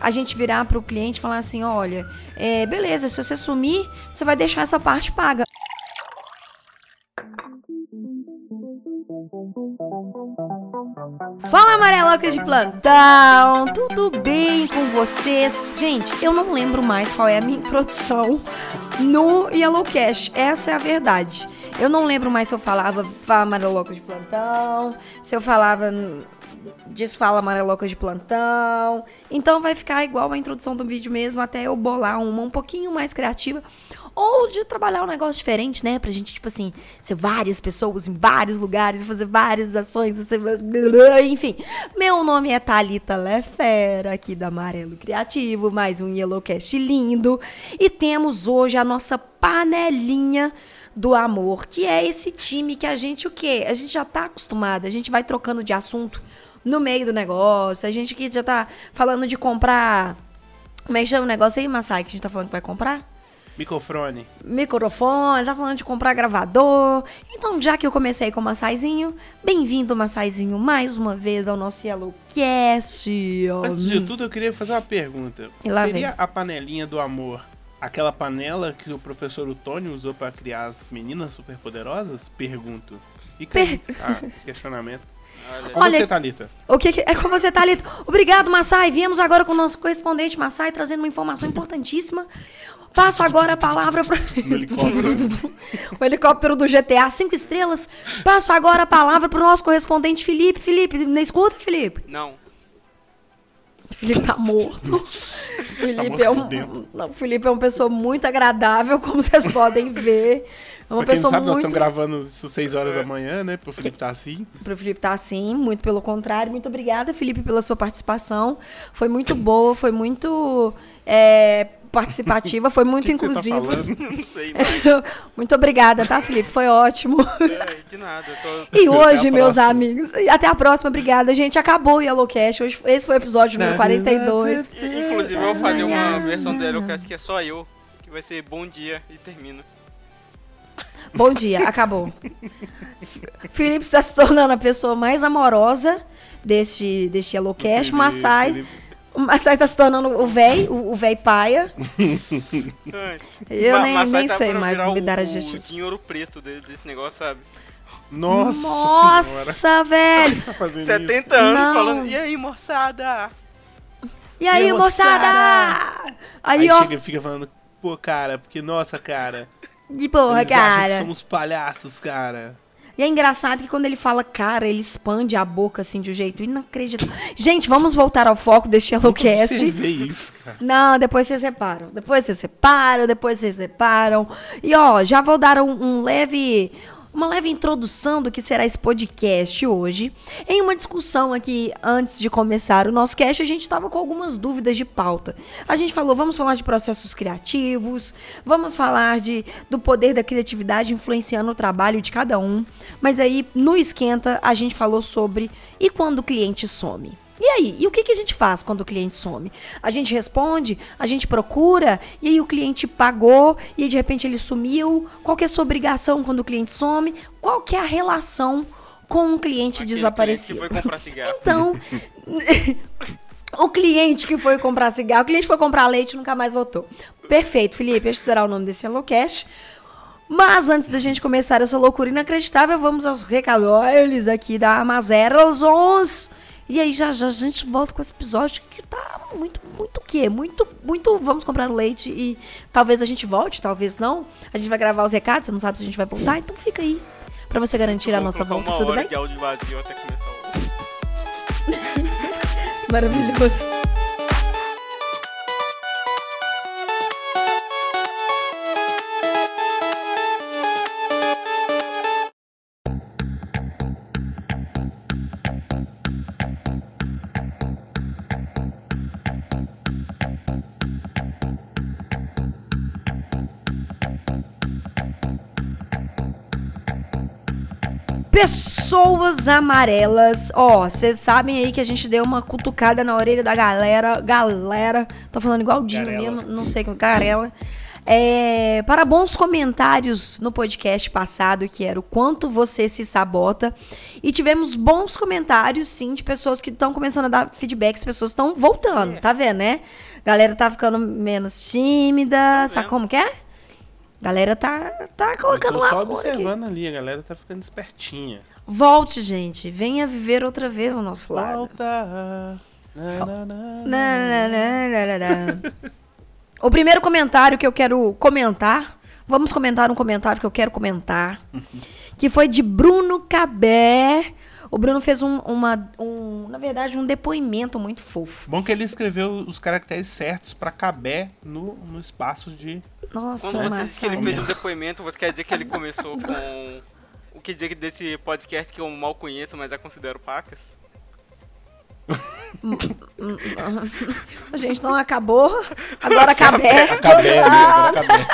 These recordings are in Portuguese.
a gente virar pro cliente e falar assim: olha, é, beleza, se você sumir, você vai deixar essa parte paga. Fala amarelocas de plantão, tudo bem com vocês? Gente, eu não lembro mais qual é a minha introdução no Yellowcast, essa é a verdade. Eu não lembro mais se eu falava Fala amarelocas de plantão, se eu falava Desfala Amareloca de plantão. Então vai ficar igual a introdução do vídeo mesmo, até eu bolar uma um pouquinho mais criativa. Ou de trabalhar um negócio diferente, né? Pra gente, tipo assim, ser várias pessoas em vários lugares, fazer várias ações, enfim. Meu nome é Thalita Lefera, aqui da Amarelo Criativo, mais um Yellowcast lindo. E temos hoje a nossa panelinha do amor, que é esse time que a gente o quê? A gente já tá acostumado, a gente vai trocando de assunto no meio do negócio, a gente que já tá falando de comprar. Como é que chama o negócio aí, Massai, que a gente tá falando que vai comprar? Microfone. Microfone, tá falando de comprar gravador. Então, já que eu comecei com o Massaizinho, bem-vindo, Massaizinho, mais uma vez ao nosso Yellowcast. Antes de tudo, eu queria fazer uma pergunta. Seria vem. a panelinha do amor aquela panela que o professor Otônio usou para criar as meninas superpoderosas? Pergunto. E per... ah, questionamento. Olha, com Olha, você, Thalita. O que, que é com você, Thalita? Obrigado, Massai. Viemos agora com o nosso correspondente Massai trazendo uma informação importantíssima. Passo agora a palavra para o helicóptero do GTA 5 estrelas. Passo agora a palavra para o nosso correspondente Felipe. Felipe, não escuta, Felipe? Não. Felipe tá morto. Felipe, tá é um, não, Felipe é uma pessoa muito agradável, como vocês podem ver. É uma pra pessoa sabe, muito... nós estamos gravando isso 6 horas da manhã, né? Pro Felipe tá assim. Pro Felipe tá assim, muito pelo contrário. Muito obrigada, Felipe, pela sua participação. Foi muito boa, foi muito é, participativa, foi muito que inclusiva. Tá Não sei mais. muito obrigada, tá, Felipe? Foi ótimo. É, de nada. Tô... E hoje, meus amigos, até a próxima, obrigada. Gente, acabou o Yellowcast. Hoje, esse foi o episódio número 42. Inclusive, eu vou fazer uma versão do Yellowcast que é só eu, que vai ser bom dia e termina. Bom dia, acabou. Felipe está se tornando a pessoa mais amorosa deste, deste Yellowcast. Massai. Felipe o Massai tá se tornando o véi, o, o véi paia. Eu nem, nem tá sei mais dar adjetivos. O dinheiro preto desse negócio, sabe? Nossa, Nossa velho! 70 isso? anos Não. falando, e aí, moçada? E aí, e moçada? moçada? Aí, aí ó. chega e fica falando, pô, cara, porque, nossa, cara. De porra, cara. somos palhaços, cara. E é engraçado que quando ele fala cara, ele expande a boca assim de um jeito inacreditável. Gente, vamos voltar ao foco deste Yellowcast. Você vê isso, cara. Não, depois vocês separam. Depois vocês separam, depois vocês separam. E ó, já vou dar um, um leve uma leve introdução do que será esse podcast hoje. Em uma discussão aqui antes de começar o nosso cast, a gente estava com algumas dúvidas de pauta. A gente falou, vamos falar de processos criativos, vamos falar de do poder da criatividade influenciando o trabalho de cada um. Mas aí no esquenta a gente falou sobre e quando o cliente some. E aí? E o que, que a gente faz quando o cliente some? A gente responde, a gente procura, e aí o cliente pagou, e aí de repente ele sumiu. Qual que é a sua obrigação quando o cliente some? Qual que é a relação com um cliente Aquele desaparecido? Cliente foi comprar cigarro. Então, o cliente que foi comprar cigarro, o cliente foi comprar leite e nunca mais voltou. Perfeito, Felipe, este será o nome desse Helocast. Mas antes da gente começar essa loucura inacreditável, vamos aos recadores aqui da Amazeros e aí já já a gente volta com esse episódio que tá muito, muito o quê? Muito, muito vamos comprar leite e talvez a gente volte, talvez não. A gente vai gravar os recados, você não sabe se a gente vai voltar, então fica aí para você garantir a nossa volta, tudo bem? De áudio vazio até começar o... Maravilhoso. Pessoas amarelas. Ó, oh, vocês sabem aí que a gente deu uma cutucada na orelha da galera. Galera. Tô falando igual o Dinho mesmo, não sei, Garela. É, para bons comentários no podcast passado, que era o quanto você se sabota. E tivemos bons comentários, sim, de pessoas que estão começando a dar feedbacks, pessoas estão voltando, é. tá vendo, né? Galera tá ficando menos tímida, sabe como que é? Galera tá, tá colocando lá. Só observando aqui. ali, a galera tá ficando espertinha. Volte, gente. Venha viver outra vez ao nosso lado. Volta. o primeiro comentário que eu quero comentar, vamos comentar um comentário que eu quero comentar, que foi de Bruno Cabé. O Bruno fez um, uma, um, na verdade, um depoimento muito fofo. Bom que ele escreveu os caracteres certos para Cabé no, no espaço de. Nossa, Quando você ele fez um depoimento, você quer dizer que ele começou com o que dizer desse podcast que eu mal conheço, mas já considero pacas? A gente não acabou. Agora acabei. Acabei, agora acabei.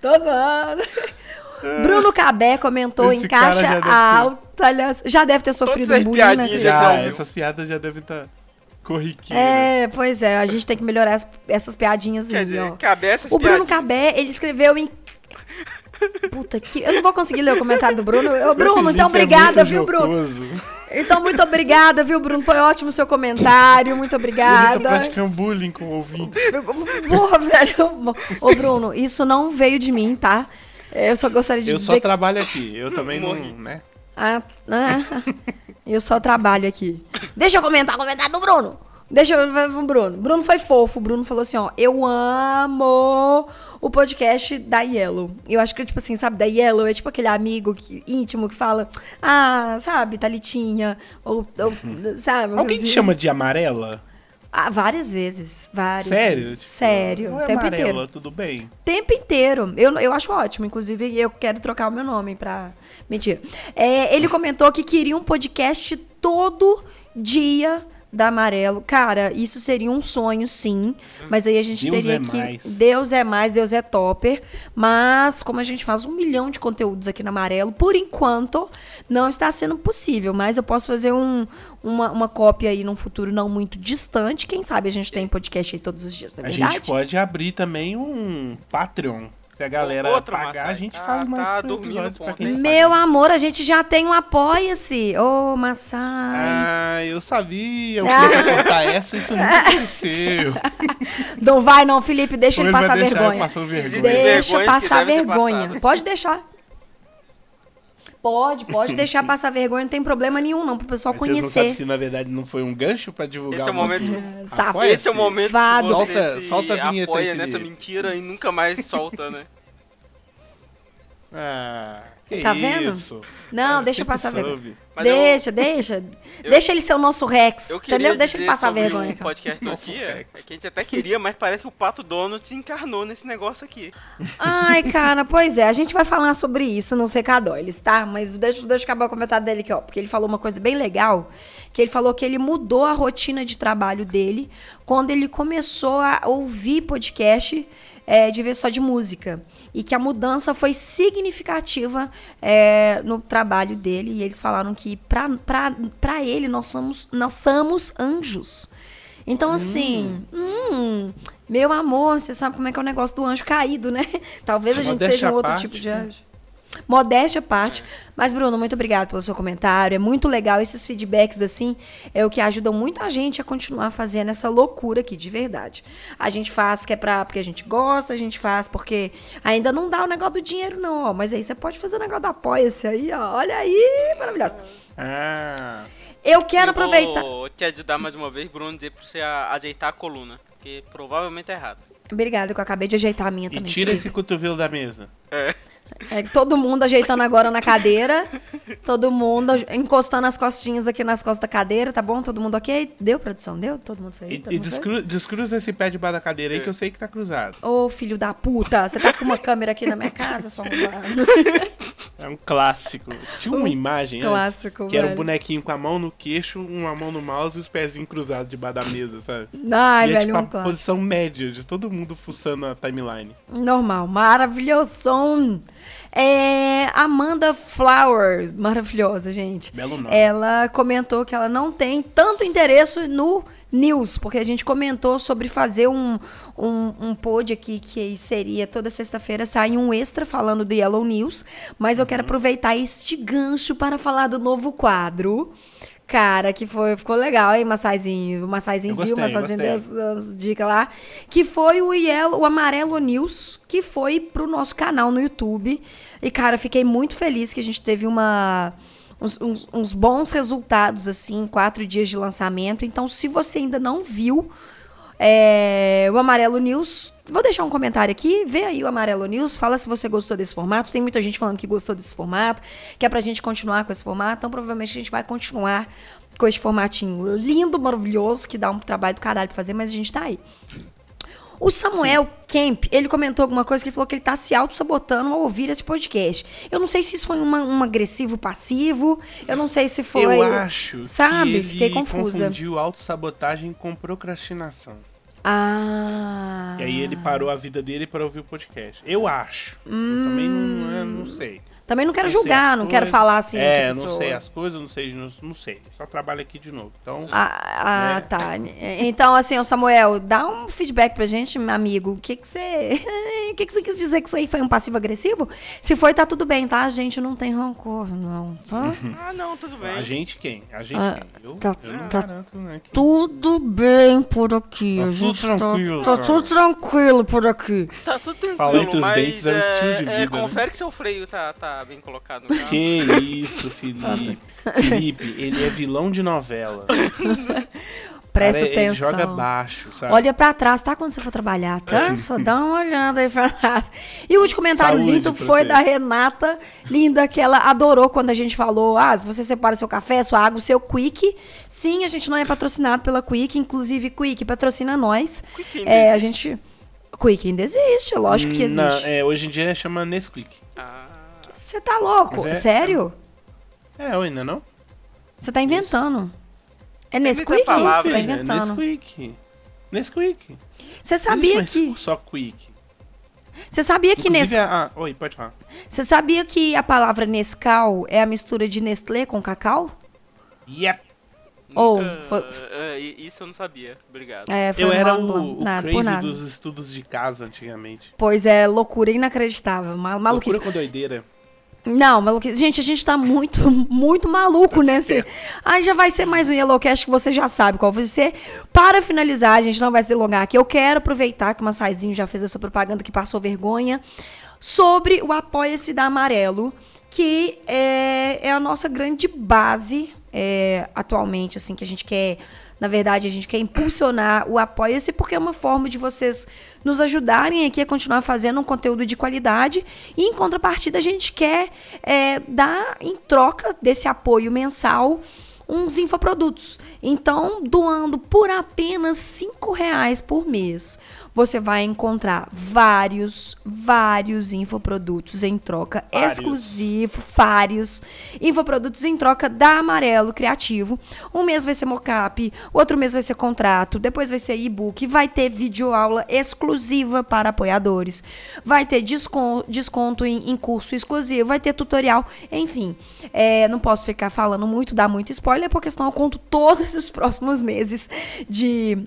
Tô zoando. Bruno Cabé comentou Esse em caixa alta. Ter... Já deve ter sofrido um bullying, né? Já, essas piadas já devem estar tá corriqueiras. É, pois é. A gente tem que melhorar essas piadinhas Quer aí, dizer, ó. Cabé, essas o Bruno piadinhas. Cabé, ele escreveu em Puta que. Eu não vou conseguir ler o comentário do Bruno. Ô, Bruno, então é obrigada, é viu, Bruno? Então, muito obrigada, viu, Bruno? Foi ótimo o seu comentário. Muito obrigada. Ele tá praticando bullying com o ouvinte. Porra, velho. Ô, Bruno, isso não veio de mim, tá? Eu só gostaria de eu dizer. Eu só trabalho aqui. Eu também não. Né? Ah, ah, eu só trabalho aqui. Deixa eu comentar o comentário do Bruno. Deixa eu ver o Bruno. Bruno foi fofo. O Bruno falou assim: ó, eu amo o podcast da Yellow. Eu acho que, tipo assim, sabe, da Yellow é tipo aquele amigo que, íntimo que fala, ah, sabe, Talitinha, ou, ou sabe. Alguém te chama de amarela? Ah, várias vezes. Várias. Sério? Vezes. Tipo, Sério. Não é tempo amarela, inteiro. tudo bem? Tempo inteiro. Eu, eu acho ótimo. Inclusive, eu quero trocar o meu nome pra. Mentira. É, ele comentou que queria um podcast todo dia da Amarelo. Cara, isso seria um sonho, sim. Mas aí a gente Deus teria é que. Mais. Deus é mais, Deus é topper. Mas, como a gente faz um milhão de conteúdos aqui na Amarelo, por enquanto não está sendo possível. Mas eu posso fazer um, uma, uma cópia aí num futuro não muito distante. Quem sabe a gente tem podcast aí todos os dias, não é a verdade? gente pode abrir também um Patreon. Se a galera Outro, pagar, a gente tá, faz mais tá episódios pra quem Meu amor, a gente já tem um apoia-se. Ô, oh, Massai. Ah, eu sabia. Eu queria contar essa, isso nunca aconteceu. Não vai não, Felipe, deixa ele passar vergonha. vergonha. Deixa passar vergonha. Pode deixar. Pode, pode deixar passar vergonha, não tem problema nenhum, não, pro pessoal Mas conhecer. Vocês não se na verdade não foi um gancho pra divulgar Esse é o momento. Safado. Esse é o momento que você solta, se solta a vinheta apoia aí, nessa mentira e nunca mais solta, né? Ah, que Tá vendo? isso? Não, Eu deixa sempre passar vergonha. soube. Mas deixa, deixa. deixa ele ser o nosso Rex, Eu queria entendeu? Deixa ele passar sobre vergonha. Cara. podcast do dia, é Rex. que a gente até queria, mas parece que o Pato Donald se encarnou nesse negócio aqui. Ai, cara, pois é, a gente vai falar sobre isso nos recadóios, tá? Mas deixa, deixa eu acabar o comentário dele aqui, ó, porque ele falou uma coisa bem legal, que ele falou que ele mudou a rotina de trabalho dele quando ele começou a ouvir podcast é, de ver só de música. E que a mudança foi significativa é, no trabalho dele. E eles falaram que para ele nós somos, nós somos anjos. Então, assim, hum, meu amor, você sabe como é que é o negócio do anjo caído, né? Talvez a gente seja um outro parte, tipo de anjo. Modéstia à parte. Mas, Bruno, muito obrigado pelo seu comentário. É muito legal. Esses feedbacks, assim, é o que ajudam muito a gente a continuar fazendo essa loucura aqui, de verdade. A gente faz que é pra, porque a gente gosta, a gente faz porque ainda não dá o negócio do dinheiro, não, ó. Mas aí você pode fazer o negócio da apoia-se aí, ó. Olha aí, maravilhoso. Ah, Eu quero Eu aproveitar. Vou te ajudar mais uma vez, Bruno, dizer pra você a- ajeitar a coluna. Porque provavelmente é errado. Obrigada, que eu acabei de ajeitar a minha e também. tira esse cotovelo da mesa. É. É, todo mundo ajeitando agora na cadeira. Todo mundo encostando as costinhas aqui nas costas da cadeira, tá bom? Todo mundo ok? Deu, produção? Deu? Todo mundo fez? E, Todo e descru- descruza esse pé debaixo da cadeira aí que eu sei que tá cruzado. Ô, filho da puta, você tá com uma câmera aqui na minha casa, só arrombado? É um clássico. Tinha uma Um imagem antes, clássico, que era um bonequinho com a mão no queixo, uma mão no mouse e os pezinhos cruzados debaixo da mesa, sabe? Ai, e é velho, tipo um a clássico. posição média de todo mundo fuçando a timeline. Normal, maravilhoso. É, Amanda Flowers, maravilhosa, gente. Belo nome. Ela comentou que ela não tem tanto interesse no News, porque a gente comentou sobre fazer um, um, um pod aqui que seria toda sexta-feira sai um extra falando do Yellow News, mas eu quero uhum. aproveitar este gancho para falar do novo quadro. Cara, que foi, ficou legal, hein, Massaizinho? O Massaizinho viu, o Massaizinho deu as, as, dicas lá. Que foi o Yellow, o Amarelo News, que foi pro nosso canal no YouTube. E, cara, fiquei muito feliz que a gente teve uma uns, uns, uns bons resultados, assim, quatro dias de lançamento. Então, se você ainda não viu é, o Amarelo News, vou deixar um comentário aqui, vê aí o Amarelo News, fala se você gostou desse formato. Tem muita gente falando que gostou desse formato, que é pra gente continuar com esse formato, então provavelmente a gente vai continuar com esse formatinho lindo, maravilhoso, que dá um trabalho do caralho pra fazer, mas a gente tá aí. O Samuel Sim. Kemp, ele comentou alguma coisa que ele falou que ele tá se auto-sabotando ao ouvir esse podcast. Eu não sei se isso foi uma, um agressivo passivo, eu não sei se foi. Eu acho. Sabe? Que ele Fiquei confusa. confundiu auto-sabotagem com procrastinação. Ah. E aí ele parou a vida dele para ouvir o podcast. Eu acho. Hum. Eu também não, é, não sei. Também não quero não julgar, não quero falar assim. É, não sei as coisas, não sei, não, não sei. Só trabalho aqui de novo. Então. Ah, ah né? tá. Então, assim, o Samuel, dá um feedback pra gente, meu amigo. O que que você. O que que você quis dizer que isso aí foi um passivo agressivo? Se foi, tá tudo bem, tá? A gente não tem rancor, não. Tá? ah, não, tudo bem. A gente quem? A gente ah, quem? Eu, tá, eu não tá garanto, né? Tudo bem por aqui. Tá a gente tudo tá, tranquilo. Tá, tá tudo tranquilo por aqui. Tá tudo tranquilo. Entre os dentes é, um estilo de vida. É, confere né? que seu freio tá, tá bem colocado no carro. Que isso, Felipe. Felipe, ele é vilão de novela. Presta Cara, atenção. Ele joga baixo, sabe? Olha pra trás, tá? Quando você for trabalhar, tá? Só dá uma olhada aí pra trás. E o último comentário Saúde lindo foi você. da Renata, linda, que ela adorou quando a gente falou: ah, se você separa seu café, sua água, o seu Quick. Sim, a gente não é patrocinado pela Quick, inclusive Quick patrocina nós. Quick é, a gente. Quick ainda existe, lógico que existe. Não, é, hoje em dia chama Nesquik. Ah. Você tá louco? É, Sério? É, eu ainda não. Você tá inventando. É Nesquik? Palavra, Você tá inventando. É Nesquik. Nesquik. Você sabia que... Só Quick. Você sabia que Nescau... Ah, oi, pode falar. Você sabia que a palavra Nescau é a mistura de Nestlé com cacau? Yep. Ou, uh, foi... uh, isso eu não sabia. Obrigado. É, eu era o, o nada, crazy dos estudos de caso antigamente. Pois é, loucura inacreditável. Mal, maluquice. Loucura com doideira. Não, maluquice. Gente, a gente tá muito, muito maluco, né? Cê... Aí já vai ser mais um Yellowcast que você já sabe qual vai ser. Para finalizar, a gente não vai se delongar aqui. Eu quero aproveitar que o Massaizinho já fez essa propaganda que passou vergonha sobre o Apoia-se da Amarelo, que é, é a nossa grande base é, atualmente, assim, que a gente quer na verdade, a gente quer impulsionar o Apoia-se porque é uma forma de vocês nos ajudarem aqui a continuar fazendo um conteúdo de qualidade. E, em contrapartida, a gente quer é, dar, em troca desse apoio mensal, uns infoprodutos. Então, doando por apenas cinco reais por mês, você vai encontrar vários, vários infoprodutos em troca vários. exclusivo, vários infoprodutos em troca da Amarelo Criativo. Um mês vai ser mockup, outro mês vai ser contrato, depois vai ser e-book, vai ter videoaula exclusiva para apoiadores, vai ter desconto, desconto em, em curso exclusivo, vai ter tutorial, enfim. É, não posso ficar falando muito, dar muito spoiler, porque senão eu conto todos os próximos meses de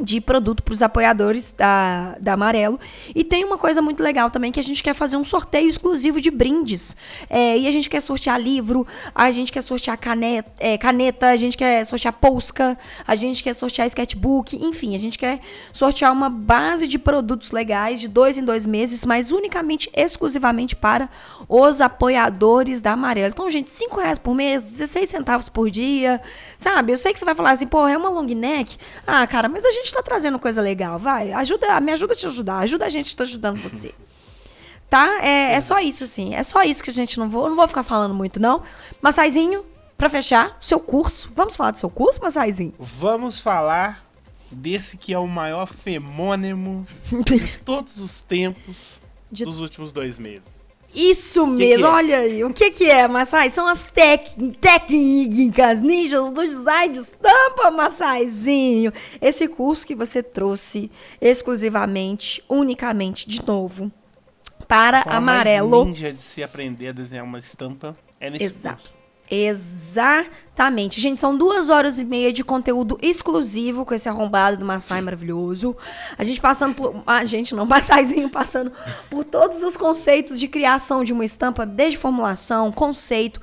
de produto para os apoiadores da, da Amarelo. E tem uma coisa muito legal também, que a gente quer fazer um sorteio exclusivo de brindes. É, e a gente quer sortear livro, a gente quer sortear caneta, é, caneta, a gente quer sortear polska, a gente quer sortear sketchbook, enfim, a gente quer sortear uma base de produtos legais de dois em dois meses, mas unicamente, exclusivamente para os apoiadores da Amarelo. Então, gente, 5 reais por mês, 16 centavos por dia, sabe? Eu sei que você vai falar assim, pô, é uma long neck. Ah, cara, mas a gente está trazendo coisa legal, vai. Ajuda, me ajuda a te ajudar, ajuda a gente está ajudando você. Tá? É, é só isso, assim. É só isso que a gente não vou. Não vou ficar falando muito, não. Massaizinho, para fechar, seu curso. Vamos falar do seu curso, Massaizinho? Vamos falar desse que é o maior femônimo de todos os tempos de... dos últimos dois meses. Isso que mesmo, que é? olha aí. O que, que é, Massai? São as técnicas ninjas do design de estampa, Massaizinho. Esse curso que você trouxe exclusivamente, unicamente, de novo, para a amarelo. Mais ninja de se aprender a desenhar uma estampa é nesse Exato. curso. Exatamente. Gente, são duas horas e meia de conteúdo exclusivo com esse arrombado do Massai maravilhoso. A gente passando por. A gente não, Massaizinho passando por todos os conceitos de criação de uma estampa, desde formulação, conceito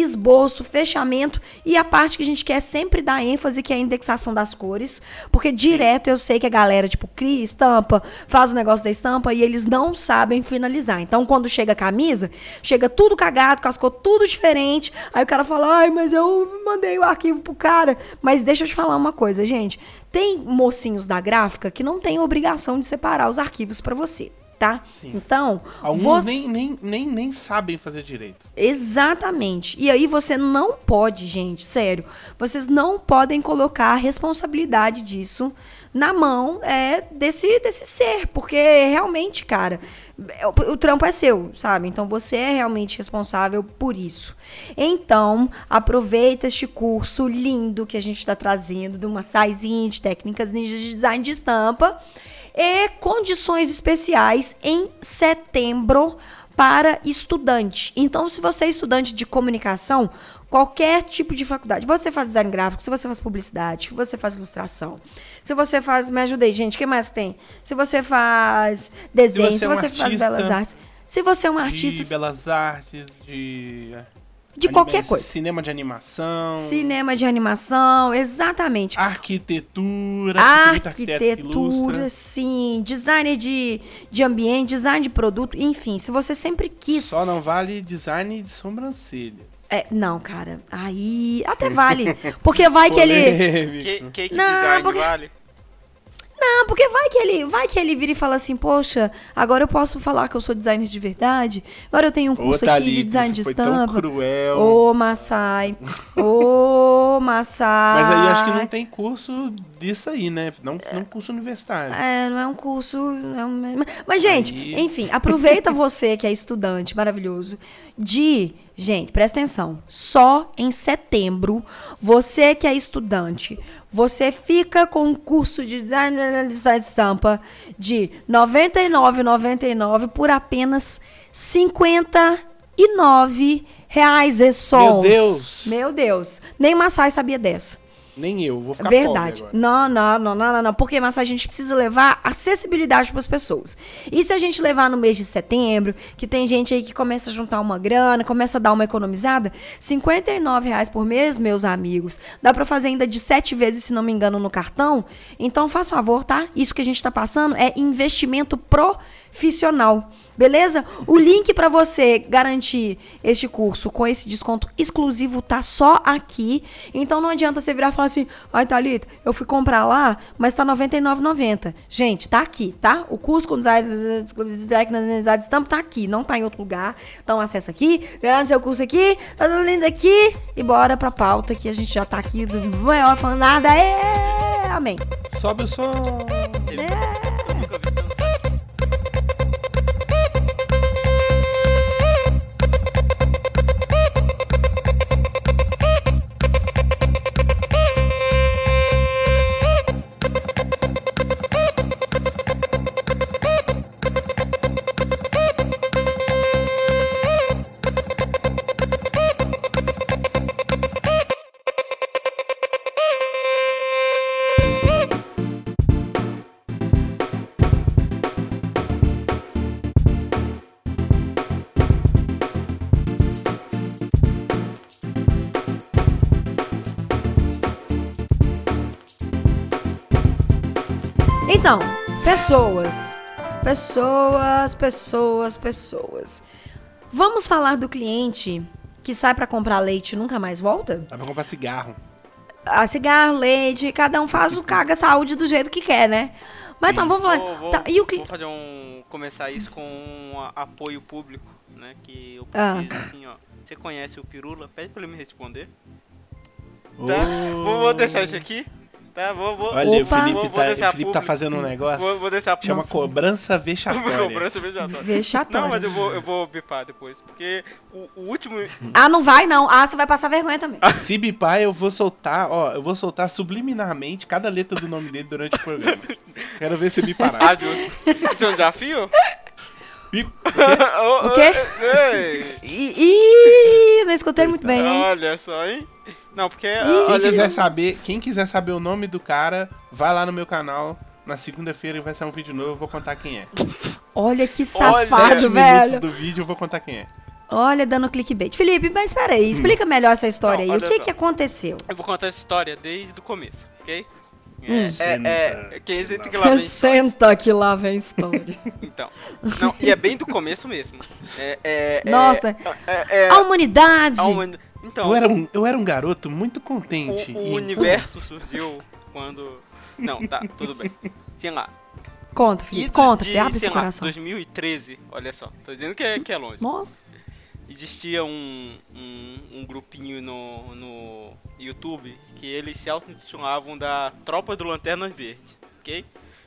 esboço, fechamento e a parte que a gente quer sempre dar ênfase, que é a indexação das cores. Porque direto eu sei que a galera, tipo, cria estampa, faz o negócio da estampa e eles não sabem finalizar. Então, quando chega a camisa, chega tudo cagado, cascou tudo diferente. Aí o cara fala, ai, mas eu mandei o arquivo pro cara. Mas deixa eu te falar uma coisa, gente. Tem mocinhos da gráfica que não tem obrigação de separar os arquivos para você tá? Sim. Então, alguns você... nem, nem, nem, nem sabem fazer direito. Exatamente. E aí você não pode, gente, sério, vocês não podem colocar a responsabilidade disso na mão é, desse, desse ser, porque realmente, cara, o, o trampo é seu, sabe? Então você é realmente responsável por isso. Então, aproveita este curso lindo que a gente está trazendo de uma saizinha de técnicas de design de estampa e condições especiais em setembro para estudante. Então, se você é estudante de comunicação, qualquer tipo de faculdade, você faz design gráfico, se você faz publicidade, se você faz ilustração, se você faz, me ajudei, gente, o que mais tem? Se você faz desenho, se você, se você é um faz belas artes, se você é um artista de belas artes, de de qualquer coisa. Cinema de animação. Cinema de animação, exatamente. Arquitetura. Arquitetura, sim. Design de, de ambiente, design de produto, enfim. Se você sempre quis. Só não vale design de sobrancelhas. É, não, cara. Aí. Até vale. Porque vai que ele. Que, que, que não, design porque... vale? Não, porque vai que ele, vai que ele vira e fala assim, poxa, agora eu posso falar que eu sou designer de verdade. Agora eu tenho um curso Ô, aqui de design de estampa. Foi cruel. Ô, Massai. Ô, Massai. Mas aí acho que não tem curso disso aí, né? Não, não curso universitário. É, não é um curso. É um... Mas, gente, aí... enfim, aproveita você que é estudante maravilhoso de. Gente, presta atenção. Só em setembro, você que é estudante você fica com um curso de design de estampa de R$ 99,99 por apenas 59,00 reais. Meu Deus! Meu Deus. Nem Massai sabia dessa. Nem eu, vou ficar Verdade. Não, não, não, não, não, não. Porque, mas a gente precisa levar acessibilidade para as pessoas. E se a gente levar no mês de setembro, que tem gente aí que começa a juntar uma grana, começa a dar uma economizada, R$ reais por mês, meus amigos, dá para fazer ainda de sete vezes, se não me engano, no cartão. Então, faz favor, tá? Isso que a gente está passando é investimento profissional. Beleza? O link para você garantir este curso com esse desconto exclusivo tá só aqui. Então não adianta você virar e falar assim: "Ai, Thalita, eu fui comprar lá, mas tá R$ 99,90". Gente, tá aqui, tá? O curso com design de estampa tá aqui, não tá em outro lugar. Então acessa aqui, garante seu curso aqui, tá tudo lindo aqui e bora pra pauta que a gente já tá aqui do maior falando nada. É, amém. Sobe o som. É. pessoas. Pessoas, pessoas, pessoas. Vamos falar do cliente que sai para comprar leite e nunca mais volta? Vai pra comprar cigarro. Ah, cigarro, leite, cada um faz o caga saúde do jeito que quer, né? Mas então, vamos falar. Vou, tá, e o cli... vou fazer um. começar isso com um apoio público, né? Que eu preciso, ah. assim, ó. Você conhece o Pirula? Pede pra ele me responder. Tá? Vou, vou deixar isso aqui. Tá, vou, vou. Olha, Opa. o Felipe, vou, tá, vou o Felipe tá fazendo um negócio. Vou, vou deixar Chama Nossa. cobrança vexatória. cobrança vexatória. Vexatória. Não, mas eu vou, eu vou bipar depois. Porque o, o, último. Ah, não vai não. Ah, você vai passar vergonha também. Se bipar, eu vou soltar, ó, eu vou soltar subliminarmente cada letra do nome dele durante o programa. Quero ver se bipará. Ah, justo. Isso é um desafio? Bip, o quê? Ih, não escutei muito bem, hein? Olha só, hein? Não, porque. Quem quiser, saber, quem quiser saber o nome do cara, vai lá no meu canal. Na segunda-feira vai sair um vídeo novo, eu vou contar quem é. Olha que safado, Olha, velho. do vídeo eu vou contar quem é. Olha, dando clickbait. Felipe, mas peraí, explica hum. melhor essa história Não, aí. O que só. que aconteceu? Eu vou contar essa história desde o começo, ok? Hum. É, é, é, que que lá vem Senta que lá vem história. então. Não, e é bem do começo mesmo. É, é, é Nossa. É, a humanidade. A humanidade. Então, eu era, um, eu era um garoto muito contente. O, o universo surgiu quando. Não, tá, tudo bem. Sei lá. Conta, Felipe, conta, de, abre esse coração. 2013, olha só, tô dizendo que é, que é longe. Nossa. Existia um, um, um grupinho no, no YouTube que eles se auto-intitulavam da Tropa do Lanternas Verde, ok?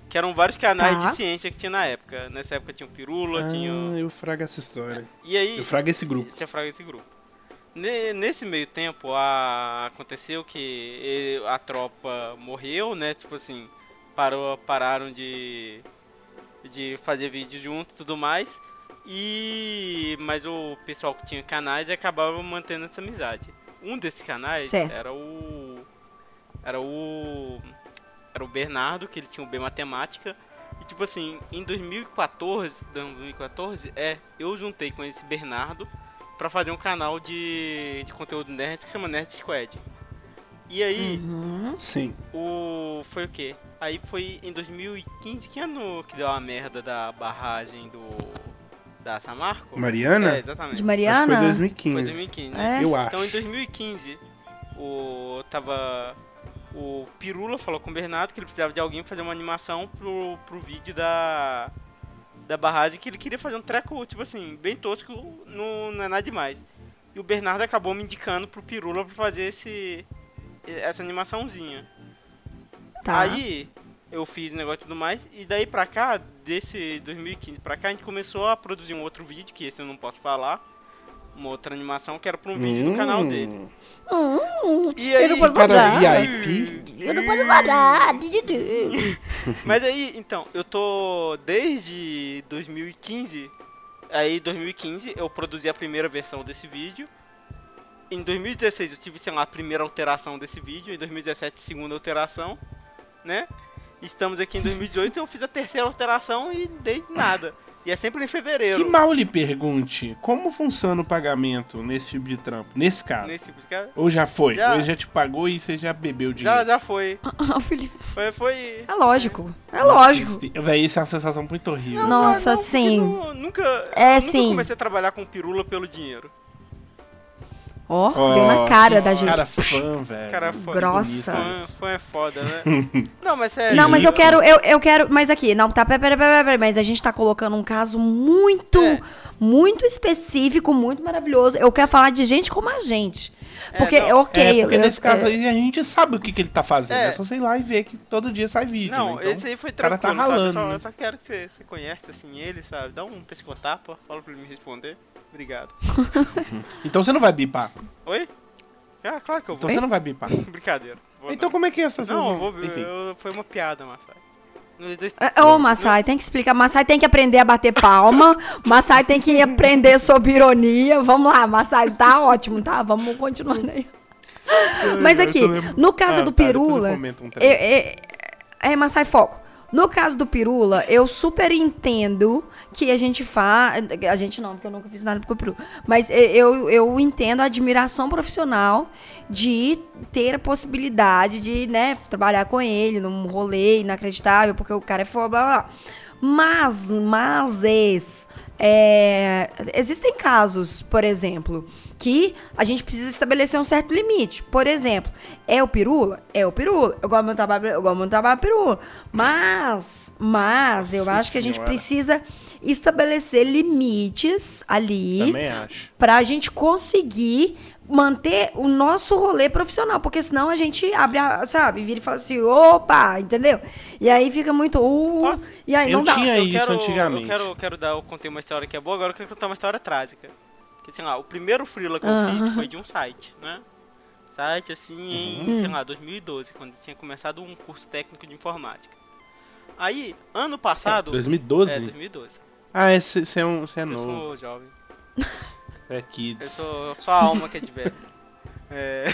Que eram vários canais tá. de ciência que tinha na época. Nessa época tinha o Pirula, ah, tinha. Eu frago essa história. E aí. Eu frago esse grupo. Você fraga esse grupo. Nesse meio tempo, a... aconteceu que a tropa morreu, né? Tipo assim, parou, pararam de, de fazer vídeo junto e tudo mais. E mas o pessoal que tinha canais acabava mantendo essa amizade. Um desses canais certo. era o era o era o Bernardo, que ele tinha o B matemática. E tipo assim, em 2014, 2014, é, eu juntei com esse Bernardo para fazer um canal de, de conteúdo nerd que chama Nerd Squad. E aí, uhum. sim. O foi o quê? Aí foi em 2015, que ano que deu a merda da barragem do da Samarco? Mariana? É, exatamente. De Mariana? Acho foi 2015. Foi 2015, né? É? Eu acho. Então em 2015, o tava o Pirula falou com o Bernardo que ele precisava de alguém fazer uma animação pro, pro vídeo da da barragem que ele queria fazer um treco, tipo assim, bem tosco, não, não é nada demais. E o Bernardo acabou me indicando pro Pirula pra fazer esse essa animaçãozinha. Tá. Aí eu fiz o negócio e tudo mais, e daí pra cá, desse 2015 pra cá, a gente começou a produzir um outro vídeo, que esse eu não posso falar, uma outra animação que era pra um vídeo hum. do canal dele. Hum, e aí, eu não posso falar. VIP? Eu não posso falar. Mas aí, então, eu tô desde 2015. Aí, 2015, eu produzi a primeira versão desse vídeo. Em 2016, eu tive, sei lá, a primeira alteração desse vídeo. Em 2017, segunda alteração, né? Estamos aqui em 2018, eu fiz a terceira alteração e dei nada. E é sempre em fevereiro. Que mal lhe pergunte como funciona o pagamento nesse tipo de trampo, nesse caso. Nesse tipo de caso? Ou já foi? Já. Ou ele já te pagou e você já bebeu dinheiro? Já, já foi. Ah, Felipe. Foi, foi. É lógico. É lógico. Véi, isso é uma sensação muito horrível. Não, Nossa, não, sim. nunca, é, nunca sim. comecei a trabalhar com pirula pelo dinheiro. Ó, oh, deu na cara da gente. Cara fã, velho. Cara fã. Grossa. Fã, fã é foda, né? não, mas é. Não, mas eu quero, eu, eu quero. Mas aqui, não, tá, pera, pera, pera, pera, mas a gente tá colocando um caso muito, é. muito específico, muito maravilhoso. Eu quero falar de gente como a gente. Porque, é, ok. É, porque eu, nesse eu, caso é... aí a gente sabe o que, que ele tá fazendo. É. é só sei lá e ver que todo dia sai vídeo. Não, né? então, esse aí foi tranquilo. O cara tá ralando. Sabe? Eu só, quero que você, você conhece assim ele, sabe? Dá um pescotapa, fala pra ele me responder. Obrigado. então você não vai bipar? Oi? Ah, claro que eu vou. Então você não vai bipar. Brincadeira. então não. como é que é essa Não, eu vou, eu, foi uma piada, Massai. É, ô, Massai, tem que explicar. Massai tem que aprender a bater palma. Massai tem que aprender sobre ironia. Vamos lá, Massai, tá ótimo, tá? Vamos continuando aí. Mas aqui, no caso ah, do tá, Pirula. Um é, é, é, Massai, foco. No caso do Pirula, eu super entendo que a gente faz. A gente não, porque eu nunca fiz nada com o Pirula. Mas eu, eu entendo a admiração profissional de ter a possibilidade de, né, trabalhar com ele num rolê inacreditável, porque o cara é foda, blá blá. Mas, mas, é, existem casos, por exemplo, que a gente precisa estabelecer um certo limite. Por exemplo, é o pirula? É o pirula. Eu gosto muito do trabalho, eu gosto muito do trabalho pirula. Mas, mas, eu acho que a gente precisa estabelecer limites ali. Também acho. Pra gente conseguir manter o nosso rolê profissional, porque senão a gente abre, a, sabe, vira e fala assim, opa, entendeu? E aí fica muito, uh, e aí eu não dá. tinha eu isso quero, antigamente. Eu quero, quero dar, eu contei uma história que é boa, agora eu quero contar uma história trágica. Que assim lá, o primeiro freela que eu uh -huh. fiz foi de um site, né? Site assim em, sei lá, 2012, quando tinha começado um curso técnico de informática. Aí, ano passado. É, 2012? É, 2012. Ah, você é, um, é novo. Eu sou jovem. É kids. Eu sou só a alma que é de velho. É...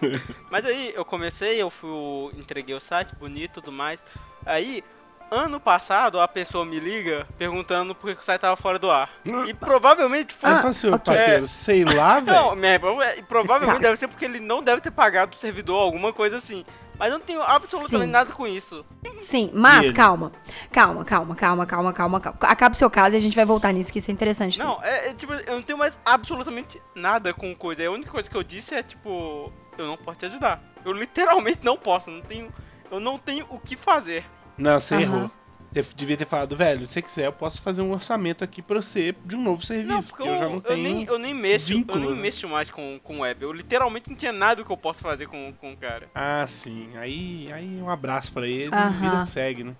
Mas aí eu comecei, eu fui, entreguei o site, bonito e tudo mais. Aí, ano passado, a pessoa me liga perguntando por que o site tava fora do ar. E provavelmente foi. Ah, assim, okay. parceiro, é... sei lá, velho. Não, é, provavelmente deve ser porque ele não deve ter pagado o servidor, alguma coisa assim. Mas eu não tenho absolutamente Sim. nada com isso. Sim, mas calma. Calma, calma, calma, calma, calma, calma. Acaba o seu caso e a gente vai voltar nisso, que isso é interessante. Não, é, é, tipo, eu não tenho mais absolutamente nada com coisa. A única coisa que eu disse é, tipo, eu não posso te ajudar. Eu literalmente não posso, não tenho. Eu não tenho o que fazer. Não, você uhum. errou. Você devia ter falado, velho, se você quiser, eu posso fazer um orçamento aqui pra você de um novo serviço. Não, porque, porque eu, eu, já não tenho. Eu nem, eu nem mexo, vínculo, eu nem né? mexo mais com, com web. Eu literalmente não tinha nada que eu possa fazer com, com o cara. Ah, sim. Aí, aí um abraço pra ele uhum. vida que segue, né?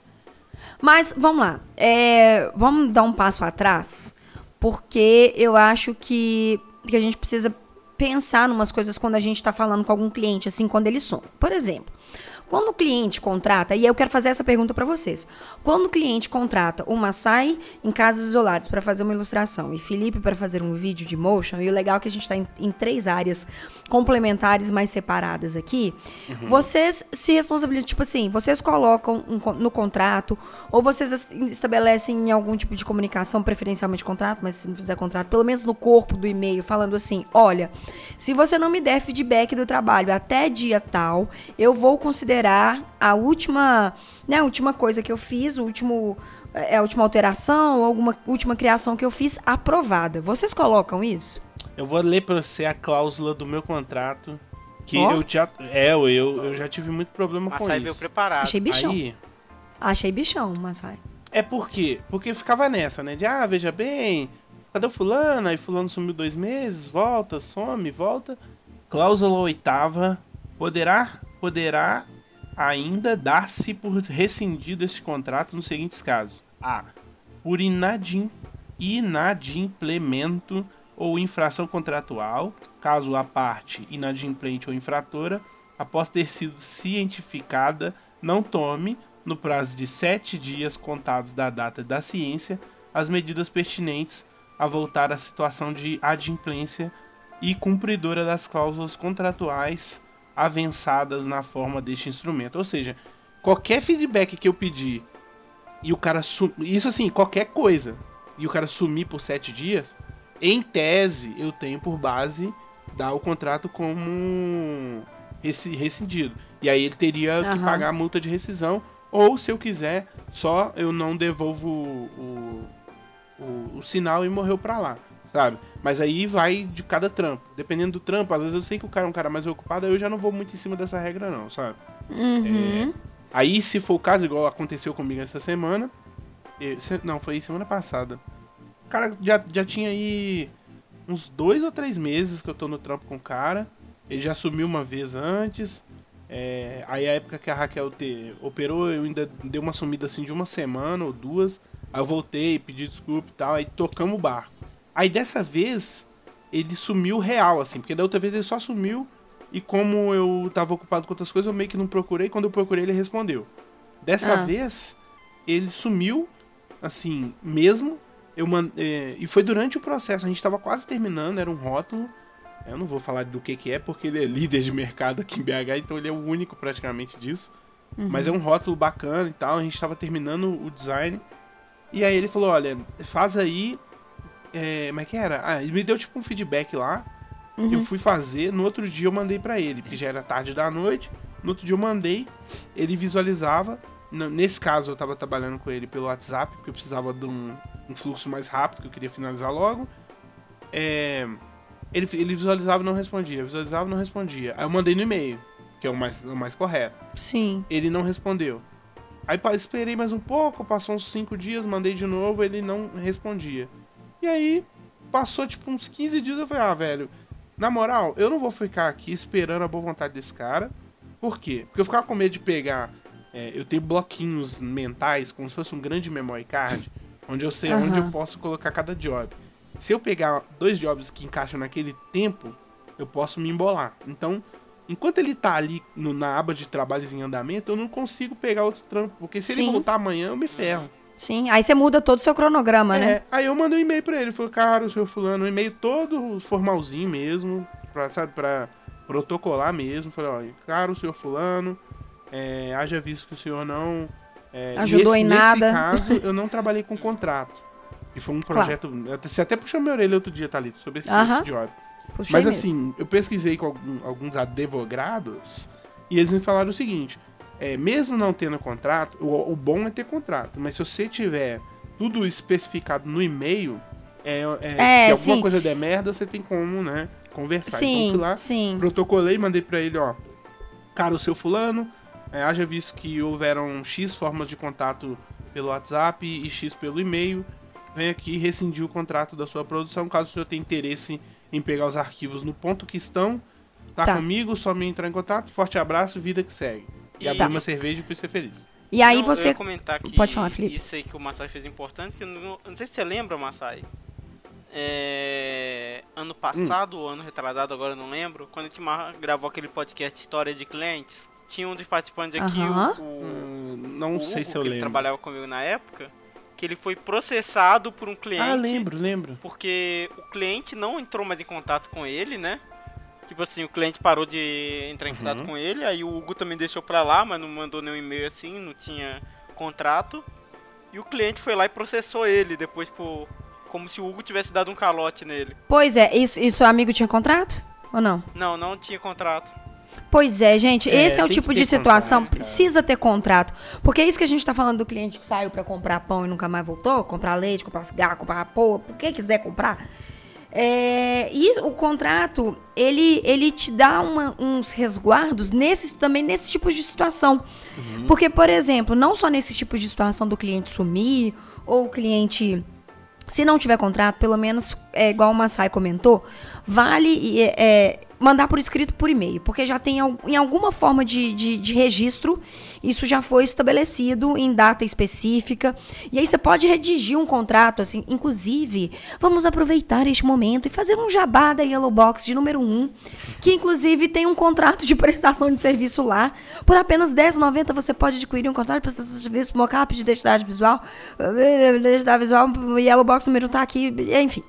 Mas vamos lá. É, vamos dar um passo atrás, porque eu acho que, que a gente precisa pensar em umas coisas quando a gente está falando com algum cliente, assim, quando ele some. Por exemplo, quando o cliente contrata, e eu quero fazer essa pergunta para vocês. Quando o cliente contrata o Maasai em casos isolados para fazer uma ilustração e Felipe para fazer um vídeo de motion, e o legal é que a gente está em, em, três áreas complementares, mais separadas aqui, uhum. vocês se responsabilizam, tipo assim, vocês colocam um, no contrato, ou vocês estabelecem algum tipo de comunicação, preferencialmente contrato, mas se não fizer contrato, pelo menos no corpo do e-mail, falando assim: olha, se você não me der feedback do trabalho até dia tal, eu vou considerar considerar a última, né, a última coisa que eu fiz, o último é a última alteração, alguma última criação que eu fiz aprovada. Vocês colocam isso? Eu vou ler para você a cláusula do meu contrato que oh? eu já é, eu, eu já tive muito problema Masai com isso. veio preparado. Achei bichão. Aí, Achei bichão, Masai. É por quê? Porque ficava nessa, né? De ah, veja bem, cadê o fulano? Aí fulano sumiu dois meses, volta, some, volta. Cláusula oitava, poderá, poderá ainda dar-se por rescindido esse contrato nos seguintes casos: A. Por inadim, inadimplemento ou infração contratual, caso a parte inadimplente ou infratora, após ter sido cientificada, não tome, no prazo de sete dias contados da data da ciência, as medidas pertinentes a voltar à situação de adimplência e cumpridora das cláusulas contratuais avançadas na forma deste instrumento. Ou seja, qualquer feedback que eu pedir e o cara sumir. Isso assim, qualquer coisa. E o cara sumir por sete dias, em tese, eu tenho por base dar o contrato como rescindido. E aí ele teria uhum. que pagar a multa de rescisão. Ou se eu quiser, só eu não devolvo o, o, o sinal e morreu pra lá sabe? Mas aí vai de cada trampo. Dependendo do trampo, às vezes eu sei que o cara é um cara mais ocupado, aí eu já não vou muito em cima dessa regra, não, sabe? Uhum. É, aí, se for o caso, igual aconteceu comigo essa semana. Eu, não, foi semana passada. O cara já, já tinha aí uns dois ou três meses que eu tô no trampo com o cara. Ele já sumiu uma vez antes. É, aí a época que a Raquel te, operou, eu ainda dei uma sumida assim de uma semana ou duas. Aí eu voltei, pedi desculpa e tal, aí tocamos o barco. Aí dessa vez ele sumiu real, assim, porque da outra vez ele só sumiu e como eu tava ocupado com outras coisas, eu meio que não procurei. Quando eu procurei, ele respondeu. Dessa ah. vez, ele sumiu, assim, mesmo. Eu mand... É, e foi durante o processo, a gente tava quase terminando, era um rótulo. Eu não vou falar do que que é, porque ele é líder de mercado aqui em BH, então ele é o único praticamente disso. Uhum. Mas é um rótulo bacana e tal, a gente tava terminando o design. E aí ele falou, olha, faz aí é, como é que era? Ah, ele me deu tipo um feedback lá. Uhum. Eu fui fazer, no outro dia eu mandei para ele, porque já era tarde da noite. No outro dia eu mandei, ele visualizava. Nesse caso eu tava trabalhando com ele pelo WhatsApp, porque eu precisava de um, um fluxo mais rápido, que eu queria finalizar logo. É, ele, ele visualizava e não respondia, visualizava e não respondia. Aí eu mandei no e-mail, que é o mais, o mais correto. Sim. Ele não respondeu. Aí esperei mais um pouco, passou uns 5 dias, mandei de novo, ele não respondia. E aí, passou tipo uns 15 dias, eu falei, ah, velho, na moral, eu não vou ficar aqui esperando a boa vontade desse cara. Por quê? Porque eu ficava com medo de pegar. É, eu tenho bloquinhos mentais, como se fosse um grande memory card, onde eu sei uhum. onde eu posso colocar cada job. Se eu pegar dois jobs que encaixam naquele tempo, eu posso me embolar. Então, enquanto ele tá ali no, na aba de trabalhos em andamento, eu não consigo pegar outro trampo. Porque se Sim. ele voltar amanhã, eu me ferro. Sim, aí você muda todo o seu cronograma, é, né? Aí eu mandei um e-mail pra ele, falei, cara, o seu fulano, um e-mail todo formalzinho mesmo, pra, sabe, pra protocolar mesmo. Falei, olha, cara, o senhor fulano, é, haja visto que o senhor não... É, Ajudou nesse, em nada. Nesse caso, eu não trabalhei com contrato. E foi um projeto... Claro. Você até puxou minha orelha outro dia, Thalita, sobre esse, uh -huh. esse job. Puxei Mas mesmo. assim, eu pesquisei com alguns advogados e eles me falaram o seguinte: é, mesmo não tendo contrato, o, o, bom é ter contrato, mas se você tiver tudo especificado no e-mail, é, é, é se alguma sim. coisa der merda, você tem como, né, conversar. Sim, então fui lá, sim. protocolei, mandei para ele, ó, cara, o seu fulano, é, haja visto que houveram X formas de contato pelo WhatsApp e X pelo e-mail, vem aqui rescindir o contrato da sua produção, caso o senhor tenha interesse em pegar os arquivos no ponto que estão, tá, tá. comigo, só me entrar em contato, forte abraço, vida que segue. E, e abri tá. uma cerveja e fui ser feliz. E aí você. comentar que Pode falar, Felipe. Isso aí que o Massai fez importante, que eu não, não sei se você lembra, Massai. É, ano passado hum. ou ano retrasado, agora eu não lembro, quando a gente gravou aquele podcast História de Clientes, tinha um dos participantes aqui, uh -huh. o, o, hum, Não o sei Hugo, se eu que lembro. trabalhava comigo na época, que ele foi processado por um cliente. Ah, lembro, lembro. Porque o cliente não entrou mais em contato com ele, né? Tipo assim, o cliente parou de entrar em uhum. contato com ele, aí o Hugo também deixou pra lá, mas não mandou nenhum e-mail assim, não tinha contrato. E o cliente foi lá e processou ele depois por. Como se o Hugo tivesse dado um calote nele. Pois é, isso, isso amigo tinha contrato? Ou não? Não, não tinha contrato. Pois é, gente, é, esse é o tipo de situação, contrato, precisa ter contrato. Porque é isso que a gente tá falando do cliente que saiu para comprar pão e nunca mais voltou, comprar leite, comprar cigarro, comprar pô, o que quiser comprar. É, e o contrato, ele, ele te dá uma, uns resguardos nesse, também nesse tipo de situação. Uhum. Porque, por exemplo, não só nesse tipo de situação do cliente sumir, ou o cliente, se não tiver contrato, pelo menos, é, igual o Massai comentou, vale é, mandar por escrito por e-mail, porque já tem em alguma forma de, de, de, registro, isso já foi estabelecido em data específica. E aí você pode redigir um contrato, assim, inclusive, vamos aproveitar este momento e fazer um jabá da Yellow Box de número 1, que inclusive tem um contrato de prestação de serviço lá. Por apenas R$10,90 você pode adquirir um contrato de prestação de serviço, mockup de identidade visual, identidade visual, Yellow Box número tá aqui, enfim.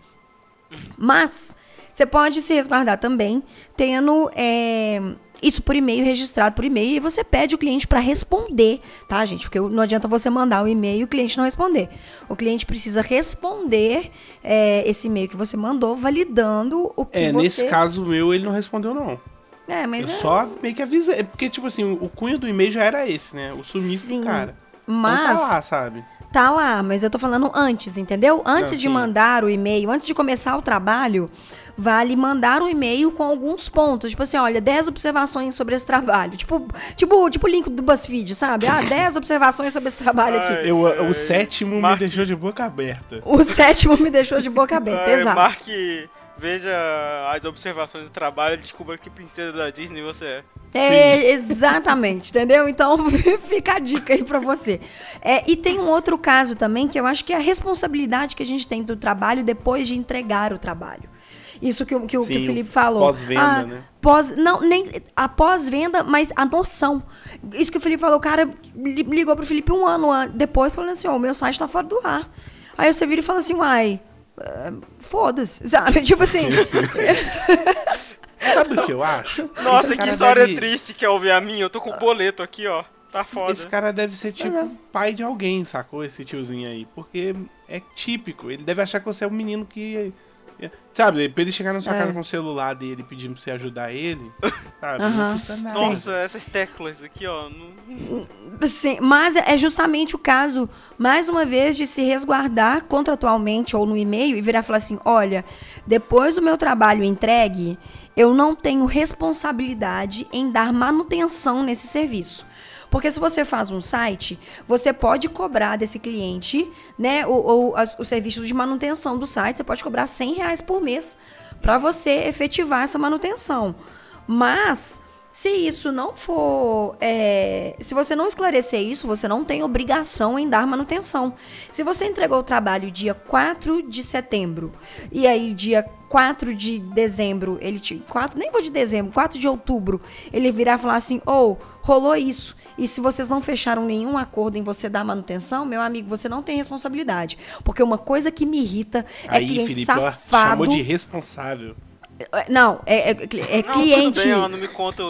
Mas você pode se resguardar também, tendo é, isso por e-mail, registrado por e-mail, e você pede o cliente para responder, tá, gente? Porque não adianta você mandar o e-mail e o cliente não responder. O cliente precisa responder é, esse e-mail que você mandou, validando o que é, você... É, nesse caso meu, ele não respondeu, não. É, mas eu é... só meio que avisei. É porque, tipo assim, o cunho do e-mail já era esse, né? O sumiço Sim, do cara. Mas... Então tá lá, sabe? Tá lá, mas eu tô falando antes, entendeu? Antes não, de mandar o e-mail, antes de começar o trabalho, vale mandar um e-mail com alguns pontos. Tipo assim, olha, 10 observações sobre esse trabalho. Tipo, tipo, tipo o link do BuzzFeed, sabe? Ah, 10 observações sobre esse trabalho aqui. Ai, eu, o sétimo Mark... me deixou de boca aberta. O sétimo me deixou de boca aberta, Ai, exato. Mark, veja as observações do trabalho e descubra que princesa da Disney você é. É, Sim. exatamente, entendeu? Então fica a dica aí pra você. É, e tem um outro caso também que eu acho que é a responsabilidade que a gente tem do trabalho depois de entregar o trabalho. Isso que, que, Sim, que o Felipe falou. Pós-venda, ah, né? Pós, não, nem a pós-venda, mas a noção. Isso que o Felipe falou, o cara ligou pro Felipe um ano depois, falando assim: ó, oh, o meu site tá fora do ar. Aí você vira e fala assim: uai, uh, foda-se, sabe? Tipo assim. sabe o que eu acho? Nossa, que história deve... triste que é ouvir a minha. Eu tô com o boleto aqui, ó. Tá foda. Esse cara deve ser tipo é. pai de alguém, sacou? Esse tiozinho aí. Porque é típico. Ele deve achar que você é um menino que Sabe, pra ele chegar na sua é. casa com o celular dele pedindo pra você ajudar ele, sabe? Nada. Nossa, essas teclas aqui, ó. Não... Sim, mas é justamente o caso, mais uma vez, de se resguardar contratualmente ou no e-mail e virar e falar assim: olha, depois do meu trabalho entregue, eu não tenho responsabilidade em dar manutenção nesse serviço. Porque se você faz um site, você pode cobrar desse cliente, né, o, o, o serviço de manutenção do site, você pode cobrar 100 reais por mês para você efetivar essa manutenção. Mas Se isso não for. É, se você não esclarecer isso, você não tem obrigação em dar manutenção. Se você entregou o trabalho dia 4 de setembro e aí dia 4 de dezembro, ele te. 4, nem vou de dezembro, 4 de outubro, ele virar e falar assim: ou oh, rolou isso. E se vocês não fecharam nenhum acordo em você dar manutenção, meu amigo, você não tem responsabilidade. Porque uma coisa que me irrita é aí, cliente Felipe, safado. Chamou de responsável. É, não, é, é, é não, cliente. Bem, ela não me conta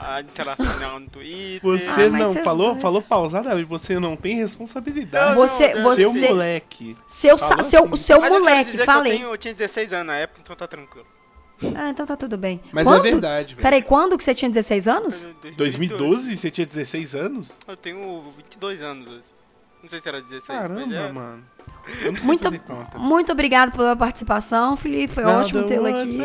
a interação dela no Twitter. Você ah, não falou, dois... falou pausadamente, você não tem responsabilidade. Você, não, você, seu moleque. Seu, seu, assim. seu moleque, falei. Eu, tenho, eu tinha 16 anos na época, então tá tranquilo. Ah, então tá tudo bem. Mas é quando? é verdade, velho. Peraí, quando que você tinha 16 anos? 2012? Você tinha 16 anos? Eu tenho 22 anos. Não sei se era 16. Caramba, é... mano. Muito, muito obrigado pela participação, Felipe. Foi Nada ótimo tê-lo aqui.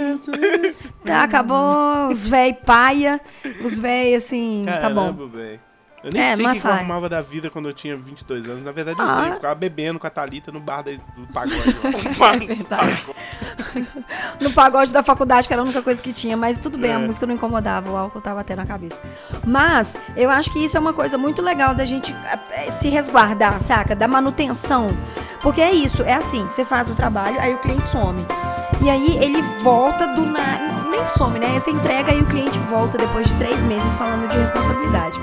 tá, acabou os véi paia, os véi assim, Caramba, tá bom. Véio. Eu nem é, sei o que eu arrumava da vida quando eu tinha 22 anos. Na verdade, eu ah. sei. Eu ficava bebendo com a Thalita no bar do pagode. é verdade. no pagode da faculdade, que era a única coisa que tinha. Mas tudo bem, é. a música não incomodava. O álcool tava até na cabeça. Mas, eu acho que isso é uma coisa muito legal da gente eh, se resguardar, saca? Da manutenção. Porque é isso, é assim. Você faz o trabalho, aí o cliente some. E aí ele volta do nada. Nem some, né? Você entrega e o cliente volta depois de três meses falando de responsabilidade.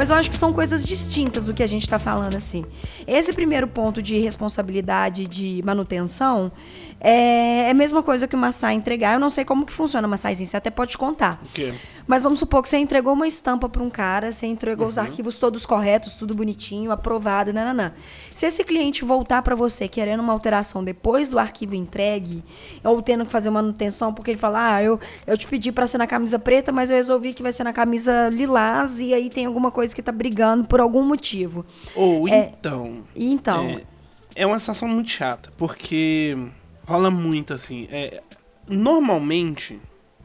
Mas eu acho que são coisas distintas do que a gente está falando assim. Esse primeiro ponto de responsabilidade de manutenção é, é a mesma coisa que o Massai entregar. Eu não sei como que funciona, Massaizinho, você até pode contar. O quê? Mas vamos supor que você entregou uma estampa para um cara, você entregou uhum. os arquivos todos corretos, tudo bonitinho, aprovado, nananã. Se esse cliente voltar para você querendo uma alteração depois do arquivo entregue, ou tendo que fazer manutenção, porque ele fala, ah, eu, eu te pedi para ser na camisa preta, mas eu resolvi que vai ser na camisa lilás, e aí tem alguma coisa que tá brigando por algum motivo. Ou é, então... Então... É, é uma situação muito chata, porque rola muito assim. É, normalmente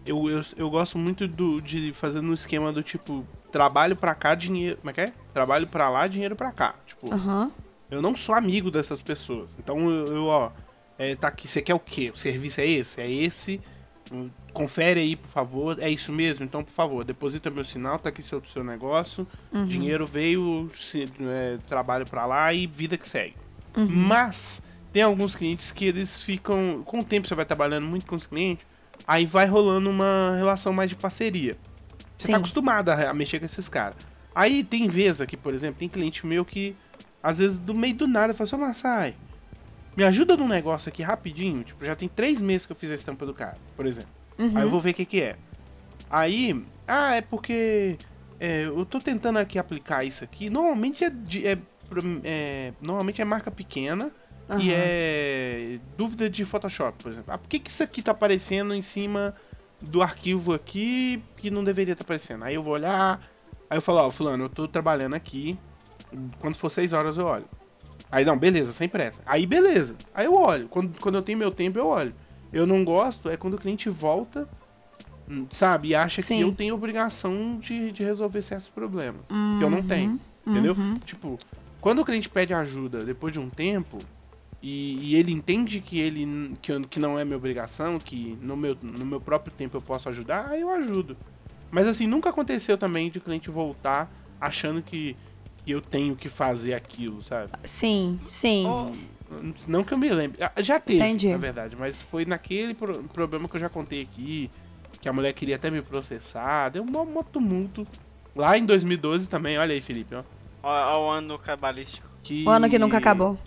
eu, eu, eu gosto muito do, de fazer no esquema do tipo, trabalho pra cá, dinheiro. Como é que é? Trabalho pra lá, dinheiro pra cá. Tipo, uhum. eu não sou amigo dessas pessoas. Então eu, eu ó, é, tá aqui, você quer o quê? O serviço é esse? É esse? Confere aí, por favor. É isso mesmo? Então, por favor, deposita meu sinal, tá aqui seu, seu negócio. Uhum. Dinheiro veio, se, é, trabalho pra lá e vida que segue. Uhum. Mas tem alguns clientes que eles ficam. Com o tempo você vai trabalhando muito com os clientes Aí vai rolando uma relação mais de parceria. Você tá Sim. tá acostumado a, mexer com esses caras. Aí tem vezes aqui, por exemplo, tem cliente meu que, às vezes, do meio do nada, fala assim, Massai, me ajuda num negócio aqui rapidinho. Tipo, já tem três meses que eu fiz a estampa do cara, por exemplo. Uhum. Aí eu vou ver o que que é. Aí, ah, é porque é, eu tô tentando aqui aplicar isso aqui. Normalmente é, é, é normalmente é marca pequena Uhum. E é dúvida de Photoshop, por exemplo. Ah, por que, que isso aqui tá aparecendo em cima do arquivo aqui que não deveria estar tá aparecendo? Aí eu vou olhar, aí eu falo, ó, fulano, eu tô trabalhando aqui, quando for 6 horas eu olho. Aí não, beleza, sem pressa. Aí beleza. Aí eu olho. Quando, quando eu tenho meu tempo, eu olho. Eu não gosto é quando o cliente volta, hum, sabe, e acha Sim. que eu tenho obrigação de, de resolver certos problemas. Uhum. Que eu não tenho. Uhum. Entendeu? Uhum. Tipo, quando o cliente pede ajuda depois de um tempo, e, e, ele entende que ele que, que não é minha obrigação, que no meu, no meu próprio tempo eu posso ajudar, aí eu ajudo. Mas assim, nunca aconteceu também de o cliente voltar achando que, que eu tenho que fazer aquilo, sabe? Sim, sim. Não que eu me lembre. Ah, já teve, Entendi. na verdade, mas foi naquele pro problema que eu já contei aqui, que a mulher queria até me processar, deu um mó tumulto. Lá em 2012 também, olha aí, Felipe, ó. Ó, o ano cabalístico. Que... O ano que nunca acabou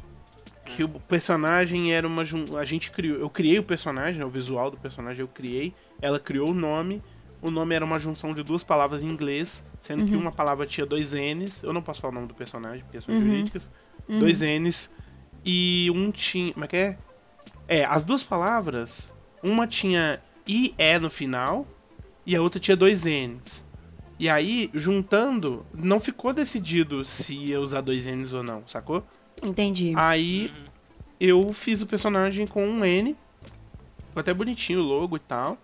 que o personagem era uma a gente criou, eu criei o personagem, né, o visual do personagem eu criei, ela criou o nome. O nome era uma junção de duas palavras em inglês, sendo uhum. que uma palavra tinha dois N's. Eu não posso falar o nome do personagem, porque são uhum. jurídicas. Uhum. Dois N's. E um tinha. Como é que é? É, as duas palavras. Uma tinha IE no final e a outra tinha dois N's. E aí, juntando, não ficou decidido se ia usar dois N's ou não, sacou? Entendi. Aí eu fiz o personagem com um N. Ficou até bonitinho o logo e tal.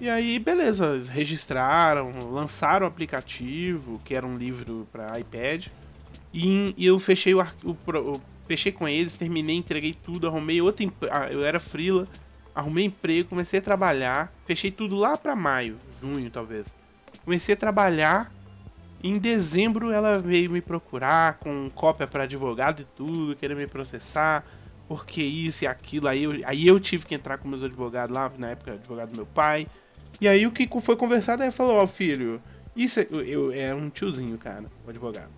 E aí, beleza, registraram, lançaram o aplicativo, que era um livro para iPad. E, eu fechei o, o, fechei com eles, terminei, entreguei tudo, arrumei outra ah, eu era frila, arrumei emprego, comecei a trabalhar, fechei tudo lá para maio, junho talvez. Comecei a trabalhar. Em dezembro ela veio me procurar com cópia para advogado e tudo, querer me processar, porque isso e aquilo. Aí eu, aí eu tive que entrar com meus advogados lá, na época, advogado do meu pai. E aí o que foi conversado aí falou: Ó, oh, filho, isso é, eu é um tiozinho, cara, o advogado.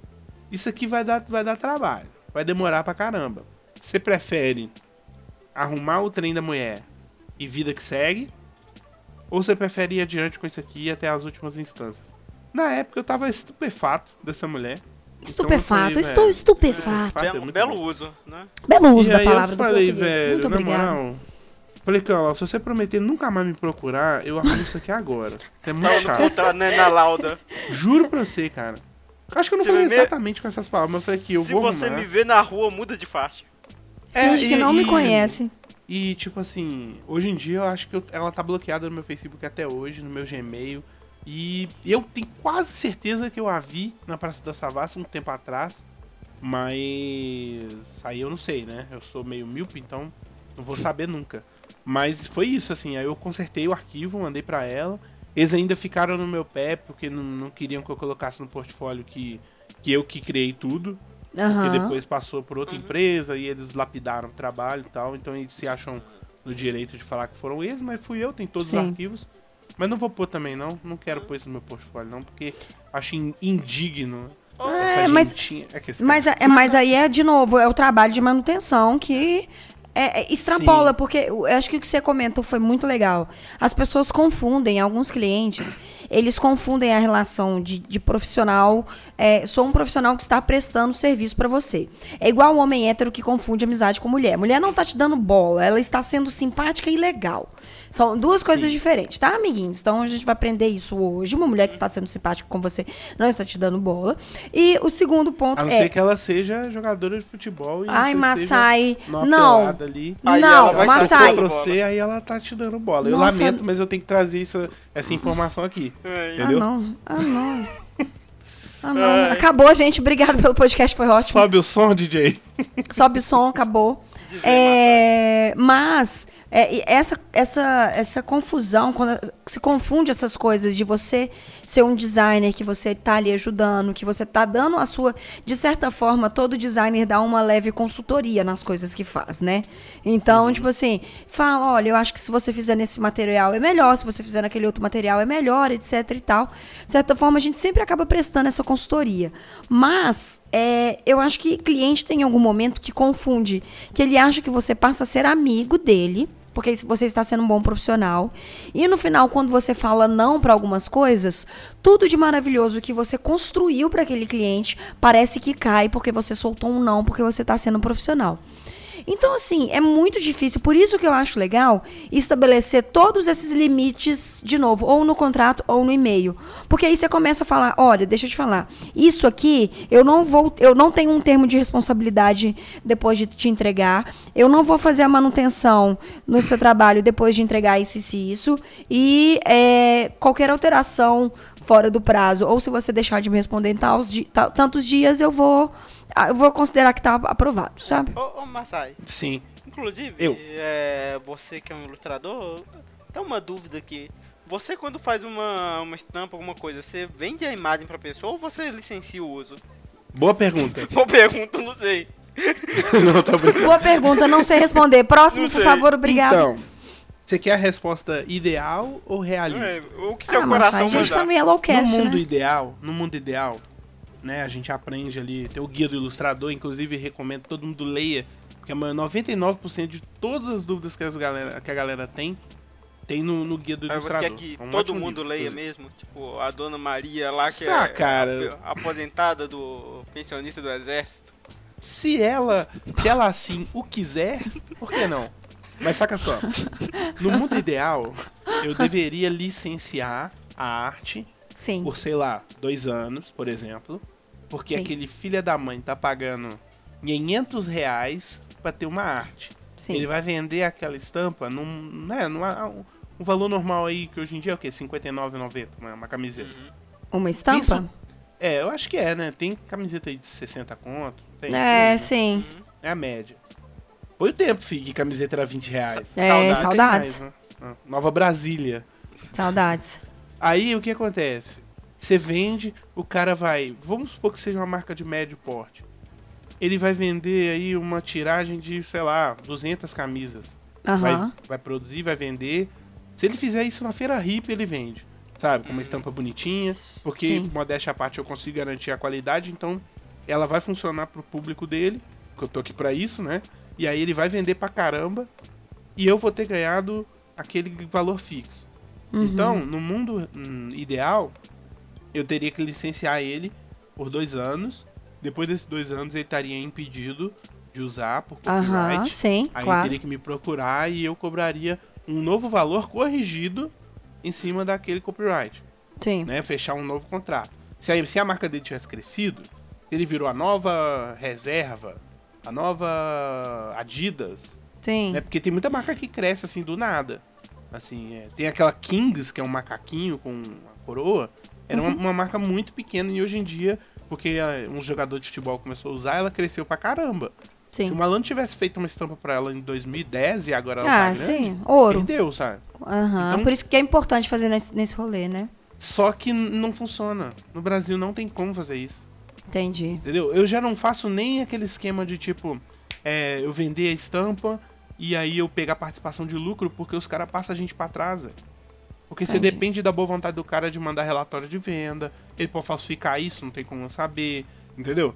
Isso aqui vai dar, vai dar trabalho, vai demorar pra caramba. Você prefere arrumar o trem da mulher e vida que segue? Ou você prefere ir adiante com isso aqui até as últimas instâncias? Na época eu tava estupefato dessa mulher. Estupefato, então, falei, estou estupefato. Belo, é belo uso, né? Belo uso e da palavra eu falei. Velho, Muito obrigado. Falei, Carol, se você prometer nunca mais me procurar, eu arrumo isso aqui agora. É muito tá chato. Contra, né, na lauda. Juro pra você, cara. Acho que eu não falei exatamente com essas palavras, mas eu falei que eu se vou Se você me ver na rua, muda de faixa. É, Finge que não e, me conhece. E, tipo assim, hoje em dia eu acho que eu, ela tá bloqueada no meu Facebook até hoje, no meu Gmail. E eu tenho quase certeza que eu a vi na Praça da Savassi um tempo atrás. Mas aí eu não sei, né? Eu sou meio míope, então não vou saber nunca. Mas foi isso, assim. Aí eu consertei o arquivo, mandei para ela. Eles ainda ficaram no meu pé porque não, não, queriam que eu colocasse no portfólio que, que eu que criei tudo. Uhum. Porque depois passou por outra uhum. empresa e eles lapidaram o trabalho e tal. Então eles se acham no direito de falar que foram eles, mas fui eu, tem todos Sim. os arquivos. Mas não vou pôr também, não. Não quero pôr isso no meu portfólio, não, porque acho indigno. É, mas, é mas, é, mas aí é, de novo, é o trabalho de manutenção que é, é, extrapola, Sim. porque eu acho que o que você comentou foi muito legal. As pessoas confundem, alguns clientes, eles confundem a relação de, de profissional. É, sou um profissional que está prestando serviço para você. É igual o homem hétero que confunde amizade com mulher. Mulher não tá te dando bola, ela está sendo simpática e legal. São duas coisas Sim. diferentes, tá, amiguinhos? Então a gente vai aprender isso hoje. Uma mulher que está sendo simpática com você não está te dando bola. E o segundo ponto é. A não é... ser que ela seja jogadora de futebol e Ai, Massai. Não. Ali. Aí não, Massai. Pra você, aí ela tá te dando bola. Nossa. Eu lamento, mas eu tenho que trazer isso, essa informação aqui. É. Entendeu? Ah, não. Ah, não. Ah, não. Acabou, gente. Obrigado pelo podcast, foi ótimo. Sobe o som, DJ. Sobe o som, acabou. É, mas é, essa, essa, essa confusão, quando se confunde essas coisas de você ser um designer que você está ali ajudando, que você está dando a sua. De certa forma, todo designer dá uma leve consultoria nas coisas que faz, né? Então, uhum. tipo assim, fala: olha, eu acho que se você fizer nesse material é melhor, se você fizer naquele outro material é melhor, etc e tal. De certa forma, a gente sempre acaba prestando essa consultoria. Mas, é, eu acho que cliente tem algum momento que confunde, que ele acha que você passa a ser amigo dele porque você está sendo um bom profissional. E no final, quando você fala não para algumas coisas, tudo de maravilhoso que você construiu para aquele cliente parece que cai porque você soltou um não, porque você está sendo um profissional. Então, assim, é muito difícil. Por isso que eu acho legal estabelecer todos esses limites, de novo, ou no contrato ou no e-mail. Porque aí você começa a falar: olha, deixa eu te falar, isso aqui eu não vou, eu não tenho um termo de responsabilidade depois de te entregar. Eu não vou fazer a manutenção no seu trabalho depois de entregar isso, e isso. E é, qualquer alteração fora do prazo, ou se você deixar de me responder em tantos dias, eu vou eu vou considerar que tá aprovado, sabe? Ô, ô Masai. Sim. Inclusive, eu. É, você que é um ilustrador, tem uma dúvida aqui. Você quando faz uma, uma estampa, alguma coisa, você vende a imagem pra pessoa ou você licencia o uso? Boa pergunta. Boa pergunta, não sei. não, tô brincando. Boa pergunta, não sei responder. Próximo, por favor, obrigado. Então, você quer a resposta ideal ou realista? É, o que seu ah, coração A gente tá no Yellowcast, No mundo né? ideal, no mundo ideal, né? A gente aprende ali, tem o guia do ilustrador, inclusive recomendo que todo mundo leia, porque 99% de todas as dúvidas que, as galera, que a galera tem, tem no, no guia do Mas ilustrador. Você quer que é um todo mundo livro, leia mesmo? Tipo, a dona Maria lá, que Sá, é cara. aposentada do pensionista do exército. Se ela, se ela assim o quiser, por que não? Mas saca só, no mundo ideal, eu deveria licenciar a arte Sim. por, sei lá, dois anos, por exemplo. Porque Sim. aquele filho da mãe tá pagando 500 reais pra ter uma arte. Sim. Ele vai vender aquela estampa num, né, num um valor normal aí, que hoje em dia é o quê? R$59,90 uma, uma camiseta. Uhum. Uma estampa? Isso, é, eu acho que é, né? Tem camiseta aí de 60 conto. Tem, é, tem, sim. Uhum. É a média. Foi o tempo, Fih, que camiseta era 20 reais. É, saudades. saudades. Mais, né? Nova Brasília. Saudades. Aí o que acontece? Você vende, o cara vai. Vamos supor que seja uma marca de médio porte. Ele vai vender aí uma tiragem de, sei lá, 200 camisas. Uhum. Vai, vai produzir, vai vender. Se ele fizer isso na feira hip, ele vende. Sabe? Com uma uhum. estampa bonitinha. Porque, Sim. modéstia à parte, eu consigo garantir a qualidade. Então, ela vai funcionar pro público dele. Que eu tô aqui pra isso, né? E aí ele vai vender pra caramba. E eu vou ter ganhado aquele valor fixo. Uhum. Então, no mundo hum, ideal, eu teria que licenciar ele por dois anos. Depois desses dois anos, ele estaria impedido de usar por copyright. Uhum, sim, aí claro. teria que me procurar e eu cobraria um novo valor corrigido em cima daquele copyright. Sim. Né? Fechar um novo contrato. Se a, se a marca dele tivesse crescido, se ele virou a nova reserva, a nova Adidas. Sim. Né? Porque tem muita marca que cresce assim do nada. Assim, é, tem aquela Kings, que é um macaquinho com uma coroa. Era uhum. uma, uma, marca muito pequena e hoje em dia, porque uh, um jogador de futebol começou a usar, ela cresceu pra caramba. Sim. Se o Malandro tivesse feito uma estampa pra ela em 2010 e agora ela ah, tá grande, sim. Ouro. perdeu, sabe? Uhum. Então, Por isso que é importante fazer nesse, nesse rolê, né? Só que não funciona. No Brasil não tem como fazer isso. Entendi. Entendeu? Eu já não faço nem aquele esquema de tipo, é, eu vender a estampa e aí eu pegar participação de lucro porque os caras passam a gente para trás, velho. Porque você depende da boa vontade do cara de mandar relatório de venda, ele pode falsificar isso, não tem como saber, entendeu?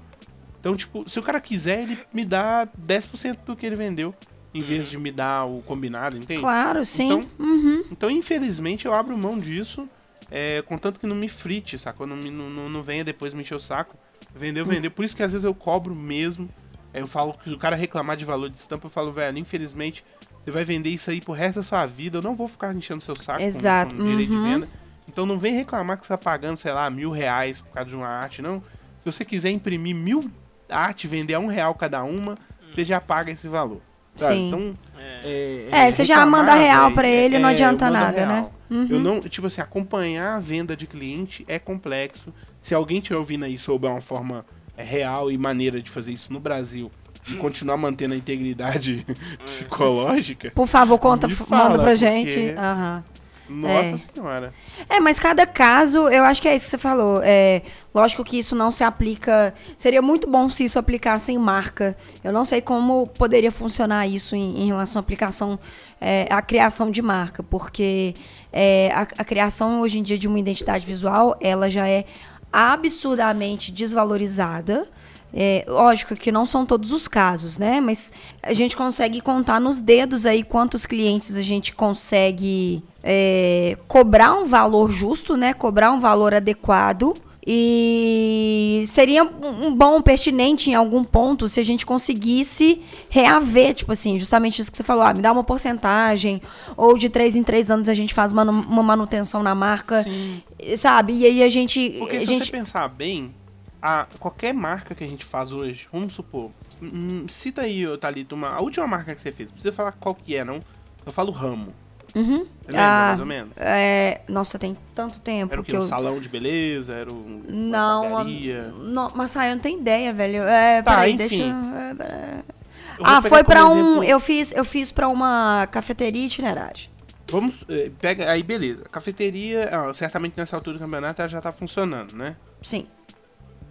Então, tipo, se o cara quiser, ele me dá 10% do que ele vendeu, em vez uhum. de me dar o combinado, entende? Claro, sim. Então, uhum. então infelizmente, eu abro mão disso, é, contanto que não me frite, sacou? Não, não, não, não venha depois me encher o saco. Vendeu, hum. vendeu. Por isso que às vezes eu cobro mesmo. Eu falo que o cara reclamar de valor de estampa, eu falo, velho, infelizmente, você vai vender isso aí pro resto da sua vida. Eu não vou ficar enchendo seu saco Exato. Com, com direito uhum. de venda. Então não vem reclamar que você tá pagando, sei lá, mil reais por causa de uma arte, não. Se você quiser imprimir mil artes, vender a um real cada uma, você já paga esse valor. Sabe? Sim. Então, é, é, é você já manda real para ele, é, não adianta nada, real. né? Uhum. Eu não, tipo assim, acompanhar a venda de cliente é complexo. Se alguém estiver ouvindo aí souber uma forma é, real e maneira de fazer isso no Brasil e continuar mantendo a integridade psicológica. Por favor, conta, manda pra gente. Uhum. Nossa é. senhora. É, mas cada caso, eu acho que é isso que você falou. É, lógico que isso não se aplica. Seria muito bom se isso aplicasse em marca. Eu não sei como poderia funcionar isso em, em relação à aplicação, é, à criação de marca, porque é, a, a criação hoje em dia de uma identidade visual, ela já é absurdamente desvalorizada. É, lógico que não são todos os casos, né? Mas a gente consegue contar nos dedos aí quantos clientes a gente consegue é, cobrar um valor justo, né? Cobrar um valor adequado. E seria um bom, pertinente em algum ponto se a gente conseguisse reaver, tipo assim, justamente isso que você falou, ah, me dá uma porcentagem, ou de três em três anos a gente faz uma, manutenção na marca, Sim. sabe? E aí a gente. Porque a se gente... você pensar bem, a, qualquer marca que a gente faz hoje, vamos supor, hum, cita aí, Thalita, uma, a última marca que você fez, não precisa falar qual que é, não. Eu falo ramo. Uhum. Lembra, ah, mais ou menos? É, nossa, tem tanto tempo. Era o que Um eu... salão de beleza? Era um, não, uma não, mas aí eu não tenho ideia, velho. É, tá, peraí, enfim. deixa eu... Ah, foi para um. Eu fiz, eu fiz para uma cafeteria itinerária. Vamos, eh, pega aí, beleza. A cafeteria, ah, certamente nessa altura do campeonato ela já tá funcionando, né? Sim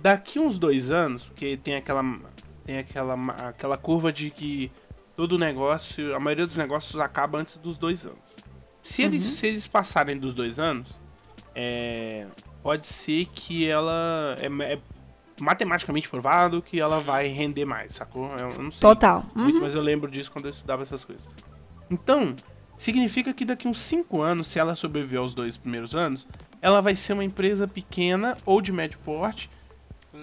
daqui uns dois anos, porque tem aquela tem aquela, aquela curva de que todo negócio, a maioria dos negócios acaba antes dos dois anos. Se eles, uhum. se eles passarem dos dois anos, é, pode ser que ela é, é, matematicamente provado que ela vai render mais, sacou? Eu, não sei Total. Muito, uhum. mas eu lembro disso quando eu estudava essas coisas. Então, significa que daqui uns cinco anos, se ela sobreviver aos dois primeiros anos, ela vai ser uma empresa pequena ou de médio porte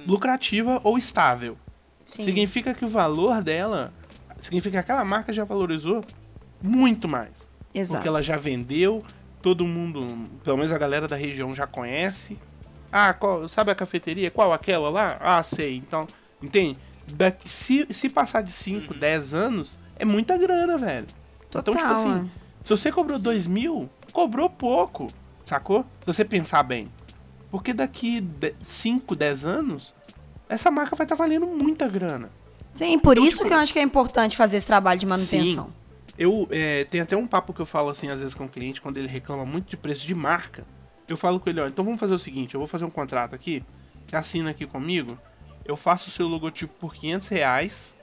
lucrativa ou estável. Sim. Significa que o valor dela, significa que aquela marca já valorizou muito mais. Exato. Porque ela já vendeu, todo mundo, pelo menos a galera da região já conhece. Ah, qual, sabe a cafeteria? Qual? Aquela lá? Ah, sei. Então, entende? Daqui, se, se passar de 5, 10 uhum. anos, é muita grana, velho. Total, então, tipo assim, é. se você cobrou 2 mil, cobrou pouco, sacou? Se você pensar bem. Porque daqui 5, 10 anos, essa marca vai estar tá valendo muita grana. Sim, por então, isso tipo, que eu acho que é importante fazer esse trabalho de manutenção. Sim. Eu é, tem até um papo que eu falo assim, às vezes, com o cliente, quando ele reclama muito de preço de marca. Eu falo com ele, ó, então vamos fazer o seguinte, eu vou fazer um contrato aqui, assina aqui comigo, eu faço o seu logotipo por 500 reais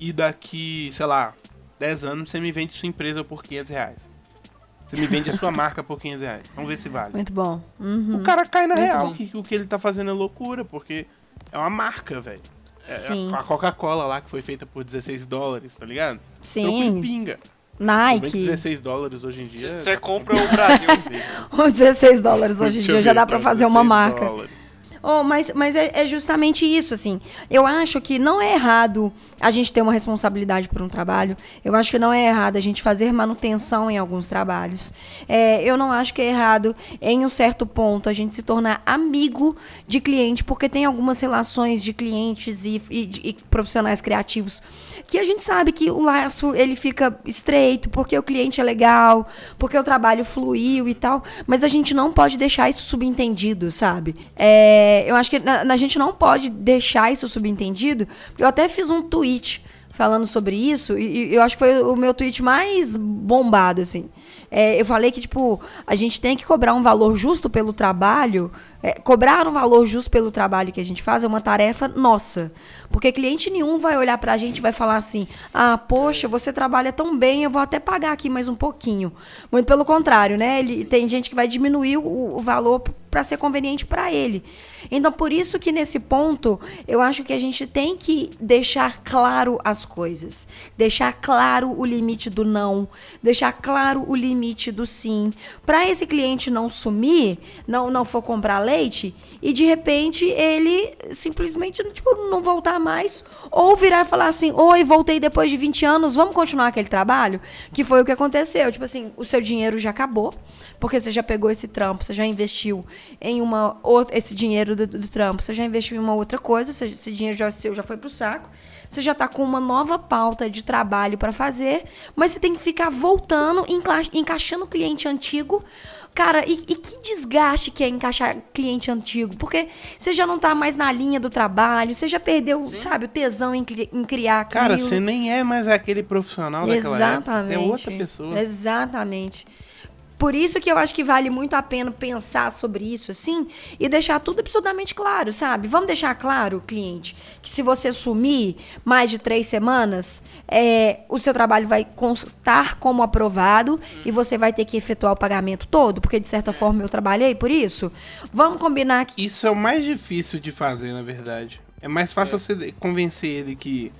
e daqui, sei lá, 10 anos você me vende sua empresa por 500 reais. Você me vende a sua marca por 500 reais. Vamos ver se vale. Muito bom. Uhum. O cara cai na Muito real que o que ele tá fazendo é loucura, porque é uma marca, velho. É Sim. a Coca-Cola lá, que foi feita por 16 dólares, tá ligado? Sim. pinga. Nike. 16 dólares hoje em dia. Você compra o Brasil. o 16 dólares hoje em dia já dá pra fazer uma marca. Dólares. Oh, mas mas é, é, justamente isso, assim. Eu acho que não é errado a gente ter uma responsabilidade por um trabalho. Eu acho que não é errado a gente fazer manutenção em alguns trabalhos. É, eu não acho que é errado, em um certo ponto, a gente se tornar amigo de cliente, porque tem algumas relações de clientes e, e, e profissionais criativos que a gente sabe que o laço ele fica estreito, porque o cliente é legal, porque o trabalho fluiu e tal. Mas a gente não pode deixar isso subentendido, sabe? É é, eu acho que a, a, gente não pode deixar isso subentendido. Eu até fiz um tweet falando sobre isso, e, e eu acho que foi o meu tweet mais bombado, assim. É, eu falei que, tipo, a gente tem que cobrar um valor justo pelo trabalho. É, cobrar um valor justo pelo trabalho que a gente faz é uma tarefa nossa. Porque cliente nenhum vai olhar pra gente e vai falar assim: ah, poxa, você trabalha tão bem, eu vou até pagar aqui mais um pouquinho. Muito pelo contrário, né? Ele, tem gente que vai diminuir o, o valor para ser conveniente para ele. Então, por isso que nesse ponto, eu acho que a gente tem que deixar claro as coisas, deixar claro o limite do não, deixar claro o limite do sim, para esse cliente não sumir, não não for comprar leite e de repente ele simplesmente tipo não voltar mais ou virar e falar assim: "Oi, voltei depois de 20 anos, vamos continuar aquele trabalho?", que foi o que aconteceu. Tipo assim, o seu dinheiro já acabou porque você já pegou esse trampo, você já investiu em uma outra, esse dinheiro do, do trampo, você já investiu em uma outra coisa, esse dinheiro já seu já foi pro saco. Você já está com uma nova pauta de trabalho para fazer, mas você tem que ficar voltando, enca encaixando o cliente antigo. Cara, e, e, que desgaste que é encaixar cliente antigo? Porque você já não está mais na linha do trabalho, você já perdeu, Sim. sabe, o tesão em, em criar aquilo. Cara, você nem é mais aquele profissional daquela Exatamente. época. Você é outra pessoa. Exatamente. Por isso que eu acho que vale muito a pena pensar sobre isso assim e deixar tudo absolutamente claro, sabe? Vamos deixar claro, cliente, que se você sumir mais de três semanas, é, o seu trabalho vai constar como aprovado e você vai ter que efetuar o pagamento todo, porque de certa forma eu trabalhei por isso. Vamos combinar que. Isso é o mais difícil de fazer, na verdade. É mais fácil é. você convencer ele que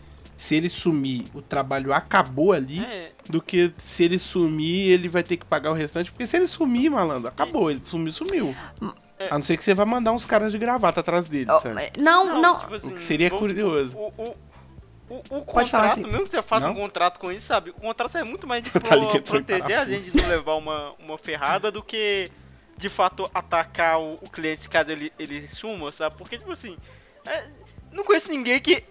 se ele sumir, o trabalho acabou ali, é. do que se ele sumir, ele vai ter que pagar o restante. Porque se ele sumir, malandro, acabou. Ele sumiu, sumiu. É. A não ser que você vá mandar uns caras de gravata atrás dele, sabe? Não, não. não. Tipo assim, o que seria curioso. O, o, o, o contrato, falar, mesmo que você faça não? um contrato com isso, sabe? O contrato é muito mais de pro, tá proteger a gente de não levar uma, uma ferrada do que de fato atacar o, o cliente caso ele, ele suma, sabe? Porque, tipo assim, é, não conheço ninguém que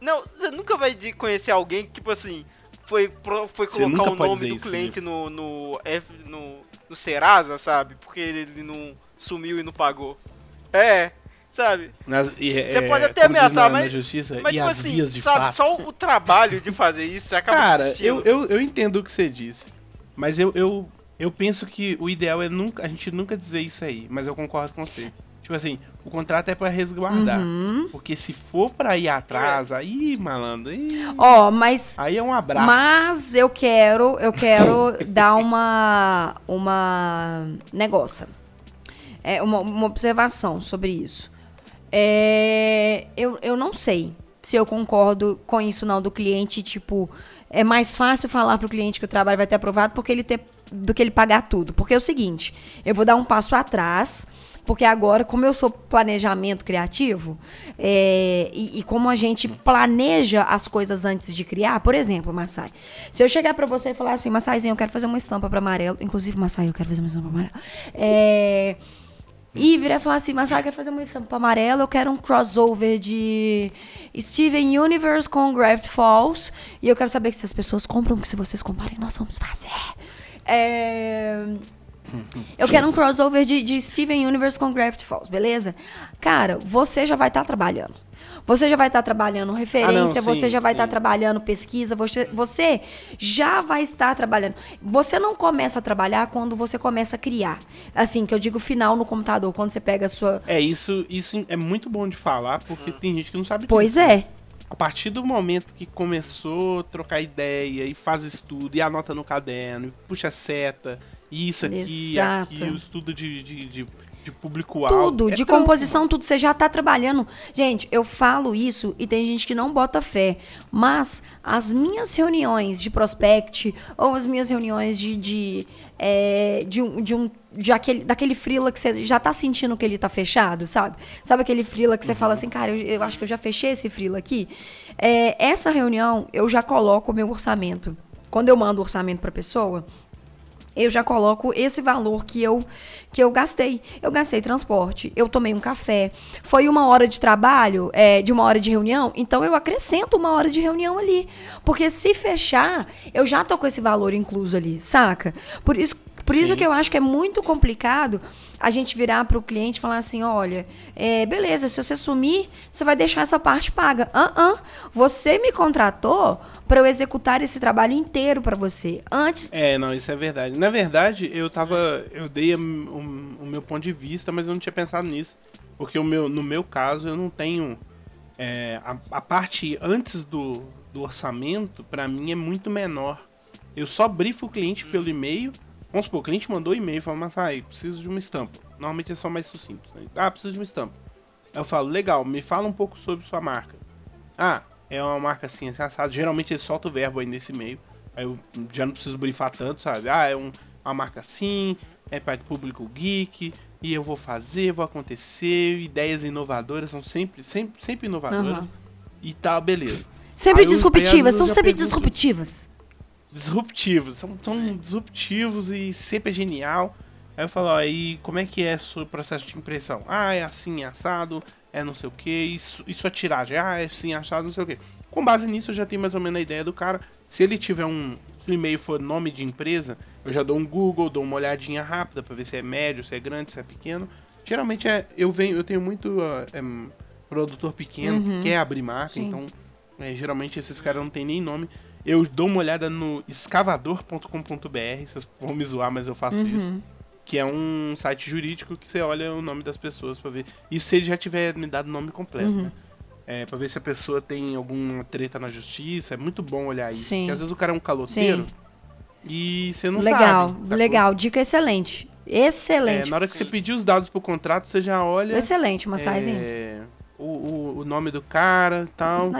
não, você nunca vai conhecer alguém que, tipo assim, foi, foi colocar o nome do isso, cliente no, no, no, no Serasa, sabe? Porque ele não sumiu e não pagou. É, sabe? Nas, e, você é, pode até ameaçar, na, mas. Na justiça, mas, e tipo as assim, vias de sabe, fato. só o trabalho de fazer isso acaba Cara, eu, eu, eu entendo o que você disse. Mas eu, eu, eu penso que o ideal é nunca, a gente nunca dizer isso aí. Mas eu concordo com você. Tipo assim, o contrato é para resguardar. Uhum. Porque se for para ir atrás, aí, malandro. Ó, oh, mas. Aí é um abraço. Mas eu quero, eu quero dar uma. Uma. Negócio. É, uma, uma observação sobre isso. É, eu, eu não sei se eu concordo com isso não do cliente, tipo, é mais fácil falar pro cliente que o trabalho vai ter aprovado porque ele ter, do que ele pagar tudo. Porque é o seguinte, eu vou dar um passo atrás Porque agora, como eu sou planejamento criativo, é, e, e, como a gente planeja as coisas antes de criar, por exemplo, Massai, se eu chegar para você e falar assim, Massaizinho, eu quero fazer uma estampa para amarelo, inclusive, Massai, eu quero fazer uma estampa para amarelo. É, e virar e falar assim, Massai, eu quero fazer uma estampa amarelo, eu quero um crossover de Steven Universe com Gravity Falls, e eu quero saber se as pessoas compram, que se vocês comprarem, nós vamos fazer. É... Eu quero um crossover de, de Steven Universe com Gravity Falls, beleza? Cara, você já vai estar tá trabalhando. Você já vai estar tá trabalhando referência, ah, não, sim, você já vai estar tá trabalhando pesquisa, você, você já vai estar trabalhando. Você não começa a trabalhar quando você começa a criar. Assim, que eu digo final no computador, quando você pega a sua. É, isso, isso é muito bom de falar, porque tem gente que não sabe Pois disso. é. A partir do momento que começou a trocar ideia e faz estudo e anota no caderno, e puxa seta, isso aqui, Exato. aqui, o estudo de, de, de, de público-alvo. Tudo, é de composição, tudo. Você já está trabalhando. Gente, eu falo isso e tem gente que não bota fé. Mas as minhas reuniões de prospect ou as minhas reuniões de, de, é, de, um, de um de aquele, daquele frila que você já tá sentindo que ele tá fechado, sabe? Sabe aquele frila que você uhum. fala assim, cara, eu, eu, acho que eu já fechei esse frila aqui? É, essa reunião, eu já coloco o meu orçamento. Quando eu mando o orçamento pra pessoa, eu já coloco esse valor que eu que eu gastei. Eu gastei transporte, eu tomei um café, foi uma hora de trabalho, é, de uma hora de reunião, então eu acrescento uma hora de reunião ali. Porque se fechar, eu já tô com esse valor incluso ali, saca? Por isso, por isso que eu acho que é muito complicado a gente virar para o cliente e falar assim, olha, é, beleza, se você sumir, você vai deixar essa parte paga. Ah, uh, uh, você me contratou para eu executar esse trabalho inteiro para você. Antes. É, não, isso é verdade. Na verdade, eu tava, eu dei o, o, o meu ponto de vista, mas eu não tinha pensado nisso, porque o meu, no meu caso, eu não tenho é, a, a parte antes do, do orçamento, para mim é muito menor. Eu só brifo o cliente pelo e-mail Vamos supor, o cliente mandou um e-mail e falou, mas aí, preciso de uma estampa. Normalmente é só mais sucinto. Né? Ah, preciso de uma estampa. Aí eu falo, legal, me fala um pouco sobre sua marca. Ah, é uma marca assim, assim, assado. Geralmente ele solta o verbo aí nesse e-mail. Aí eu já não preciso brifar tanto, sabe? Ah, é um, uma marca assim, é para público geek, e eu vou fazer, vou acontecer, ideias inovadoras são sempre, sempre, sempre inovadoras. Uhum. E tal, beleza. Sempre aí disruptivas, são sempre pergunto, disruptivas disruptivos. São tão disruptivos e sempre é genial. Aí eu falo, ó, aí como é que é o processo de impressão? Ah, é assim, assado, é não sei o que, isso, isso é tiragem, ah, é assim, assado, não sei o que. Com base nisso eu já tenho mais ou menos a ideia do cara. Se ele tiver um. Se o e-mail for nome de empresa, eu já dou um Google, dou uma olhadinha rápida para ver se é médio, se é grande, se é pequeno. Geralmente é, eu venho, eu tenho muito uh, é, produtor pequeno uhum. que quer abrir marca, Sim. então é, geralmente esses caras não tem nem nome. Eu dou uma olhada no escavador.com.br, vocês vão me zoar, mas eu faço uhum. isso. Que é um site jurídico que você olha o nome das pessoas para ver. Isso se ele já tiver me dado o nome completo, uhum. né? É, pra ver se a pessoa tem alguma treta na justiça. É muito bom olhar isso. Sim. Porque às vezes o cara é um caloteiro Sim. e você não legal, sabe. Legal, legal. Dica excelente. Excelente. É, na hora que você pedir os dados pro contrato, você já olha. Excelente, uma é, o, o, o, nome do cara e tal.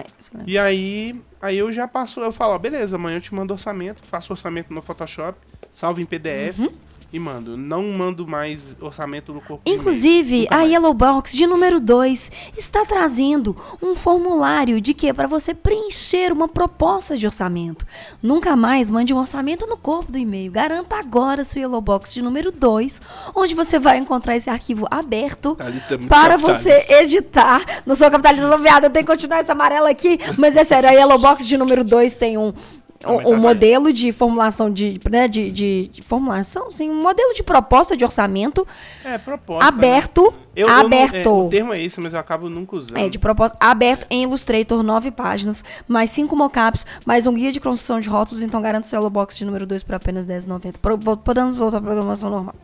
E aí, aí eu já passo, eu falo, ó, beleza, amanhã eu te mando orçamento, faço orçamento no Photoshop, salvo em PDF. Uhum e mando. Não mando mais orçamento no corpo. Inclusive, a Yellow Box de número 2 está trazendo um formulário de que para você preencher uma proposta de orçamento. Nunca mais mande um orçamento no corpo do e-mail. Garanta agora sua Yellow Box de número 2, onde você vai encontrar esse arquivo aberto para você editar. No seu capitalismo viado, eu tenho que continuar essa amarela aqui, mas é sério, a Yellow Box de número 2 tem um o, o modelo de formulação de, né, de, de, de, formulação, sim, um modelo de proposta de orçamento é, proposta, né? aberto, né? eu, aberto. Eu não, é, o termo é esse, mas eu acabo nunca usando. É, de proposta aberto é. em Illustrator, nove páginas, mais cinco mockups, mais um guia de construção de rótulos, então garanto o Cello Box de número 2 por apenas R$10,90. Podemos voltar à programação normal.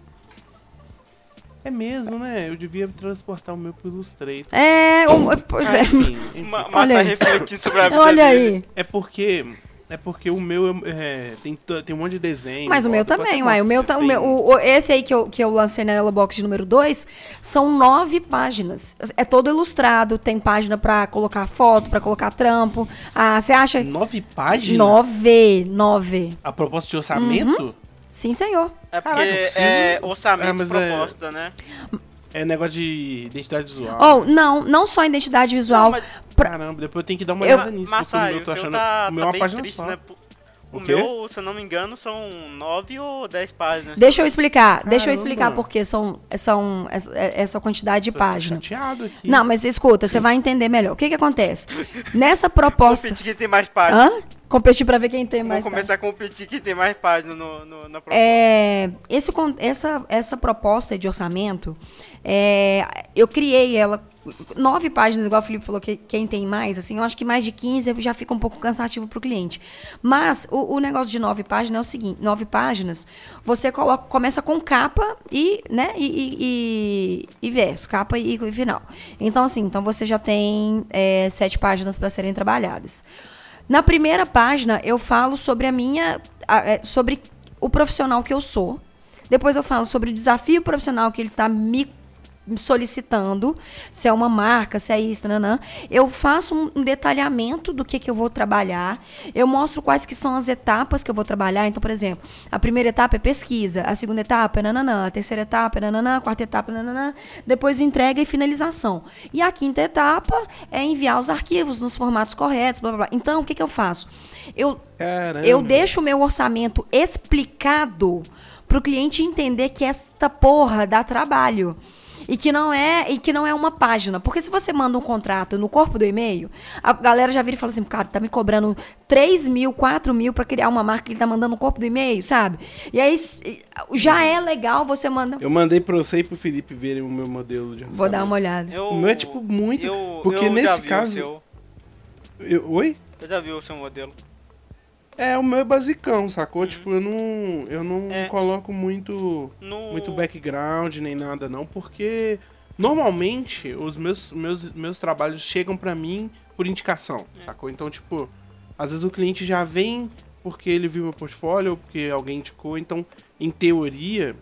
É mesmo, né? Eu devia transportar o meu pro Illustrator. É, um, pois ah, é. Enfim, enfim. Olha aí. sobre a vida Olha aí. É porque é porque o meu é, tem, tem um monte de desenho. Mas o meu também, uai. O meu, tá, o meu o, esse aí que eu, que eu lancei na Yellow Box de número 2 são nove páginas. É todo ilustrado, tem página pra colocar foto, pra colocar trampo. Ah, você acha. Nove páginas? Nove, nove. A proposta de orçamento? Uhum. Sim, senhor. É porque Caraca, é orçamento ah, proposta, é... né? É negócio de identidade visual. Ou, né? não, não só identidade visual. Não, mas... pra... Caramba, depois eu tenho que dar uma olhada eu... nisso. Mas, porque eu tô achando. Tá, o meu tá é uma página triste, só. Né? O, o meu, se eu não me engano, são nove ou dez páginas. Deixa eu explicar, Caramba. deixa eu explicar porque são, são essa quantidade de páginas. chateado aqui. Não, mas escuta, você vai entender melhor. O que que acontece? Nessa proposta... Competir quem tem mais páginas. Hã? Competir para ver quem tem mais Vamos começar a competir quem tem mais páginas no, no, na proposta. É, esse, essa, essa proposta de orçamento, é, eu criei ela nove páginas, igual o Felipe falou, que quem tem mais, assim, eu acho que mais de 15 já fica um pouco cansativo para o cliente. Mas o, o, negócio de nove páginas é o seguinte: nove páginas, você coloca, começa com capa e, né, e, e, e verso, capa e, e, final. Então, assim, então você já tem é, sete páginas para serem trabalhadas. Na primeira página, eu falo sobre a minha. É, sobre o profissional que eu sou. Depois eu falo sobre o desafio profissional que ele está me solicitando, se é uma marca, se é isso, nanã. eu faço um detalhamento do que, que eu vou trabalhar, eu mostro quais que são as etapas que eu vou trabalhar. Então, por exemplo, a primeira etapa é pesquisa, a segunda etapa é nananã, a terceira etapa é nananã, a quarta etapa é nananã, depois entrega e finalização. E a quinta etapa é enviar os arquivos nos formatos corretos, blá, blá, blá. Então, o que, que eu faço? Eu, eu deixo o meu orçamento explicado para o cliente entender que esta porra dá trabalho e que não é e que não é uma página. Porque se você manda um contrato no corpo do e-mail, a galera já vira e fala assim, cara, tá me cobrando 3 mil, 4 mil para criar uma marca que ele tá mandando no corpo do e-mail, sabe? E aí já é legal você mandar. Eu mandei para você e pro Felipe verem o meu modelo de Vou dar uma olhada. Eu, o meu é tipo muito. Eu, porque eu nesse caso. Eu, oi? Eu já vi o seu modelo. É, o meu é basicão, sacou? Uhum. Tipo, eu não, eu não é. coloco muito, no... muito background nem nada não, porque normalmente os meus, meus, meus trabalhos chegam pra mim por indicação, é. sacou? Então, tipo, às vezes o cliente já vem porque ele viu meu portfólio ou porque alguém indicou, então, em teoria,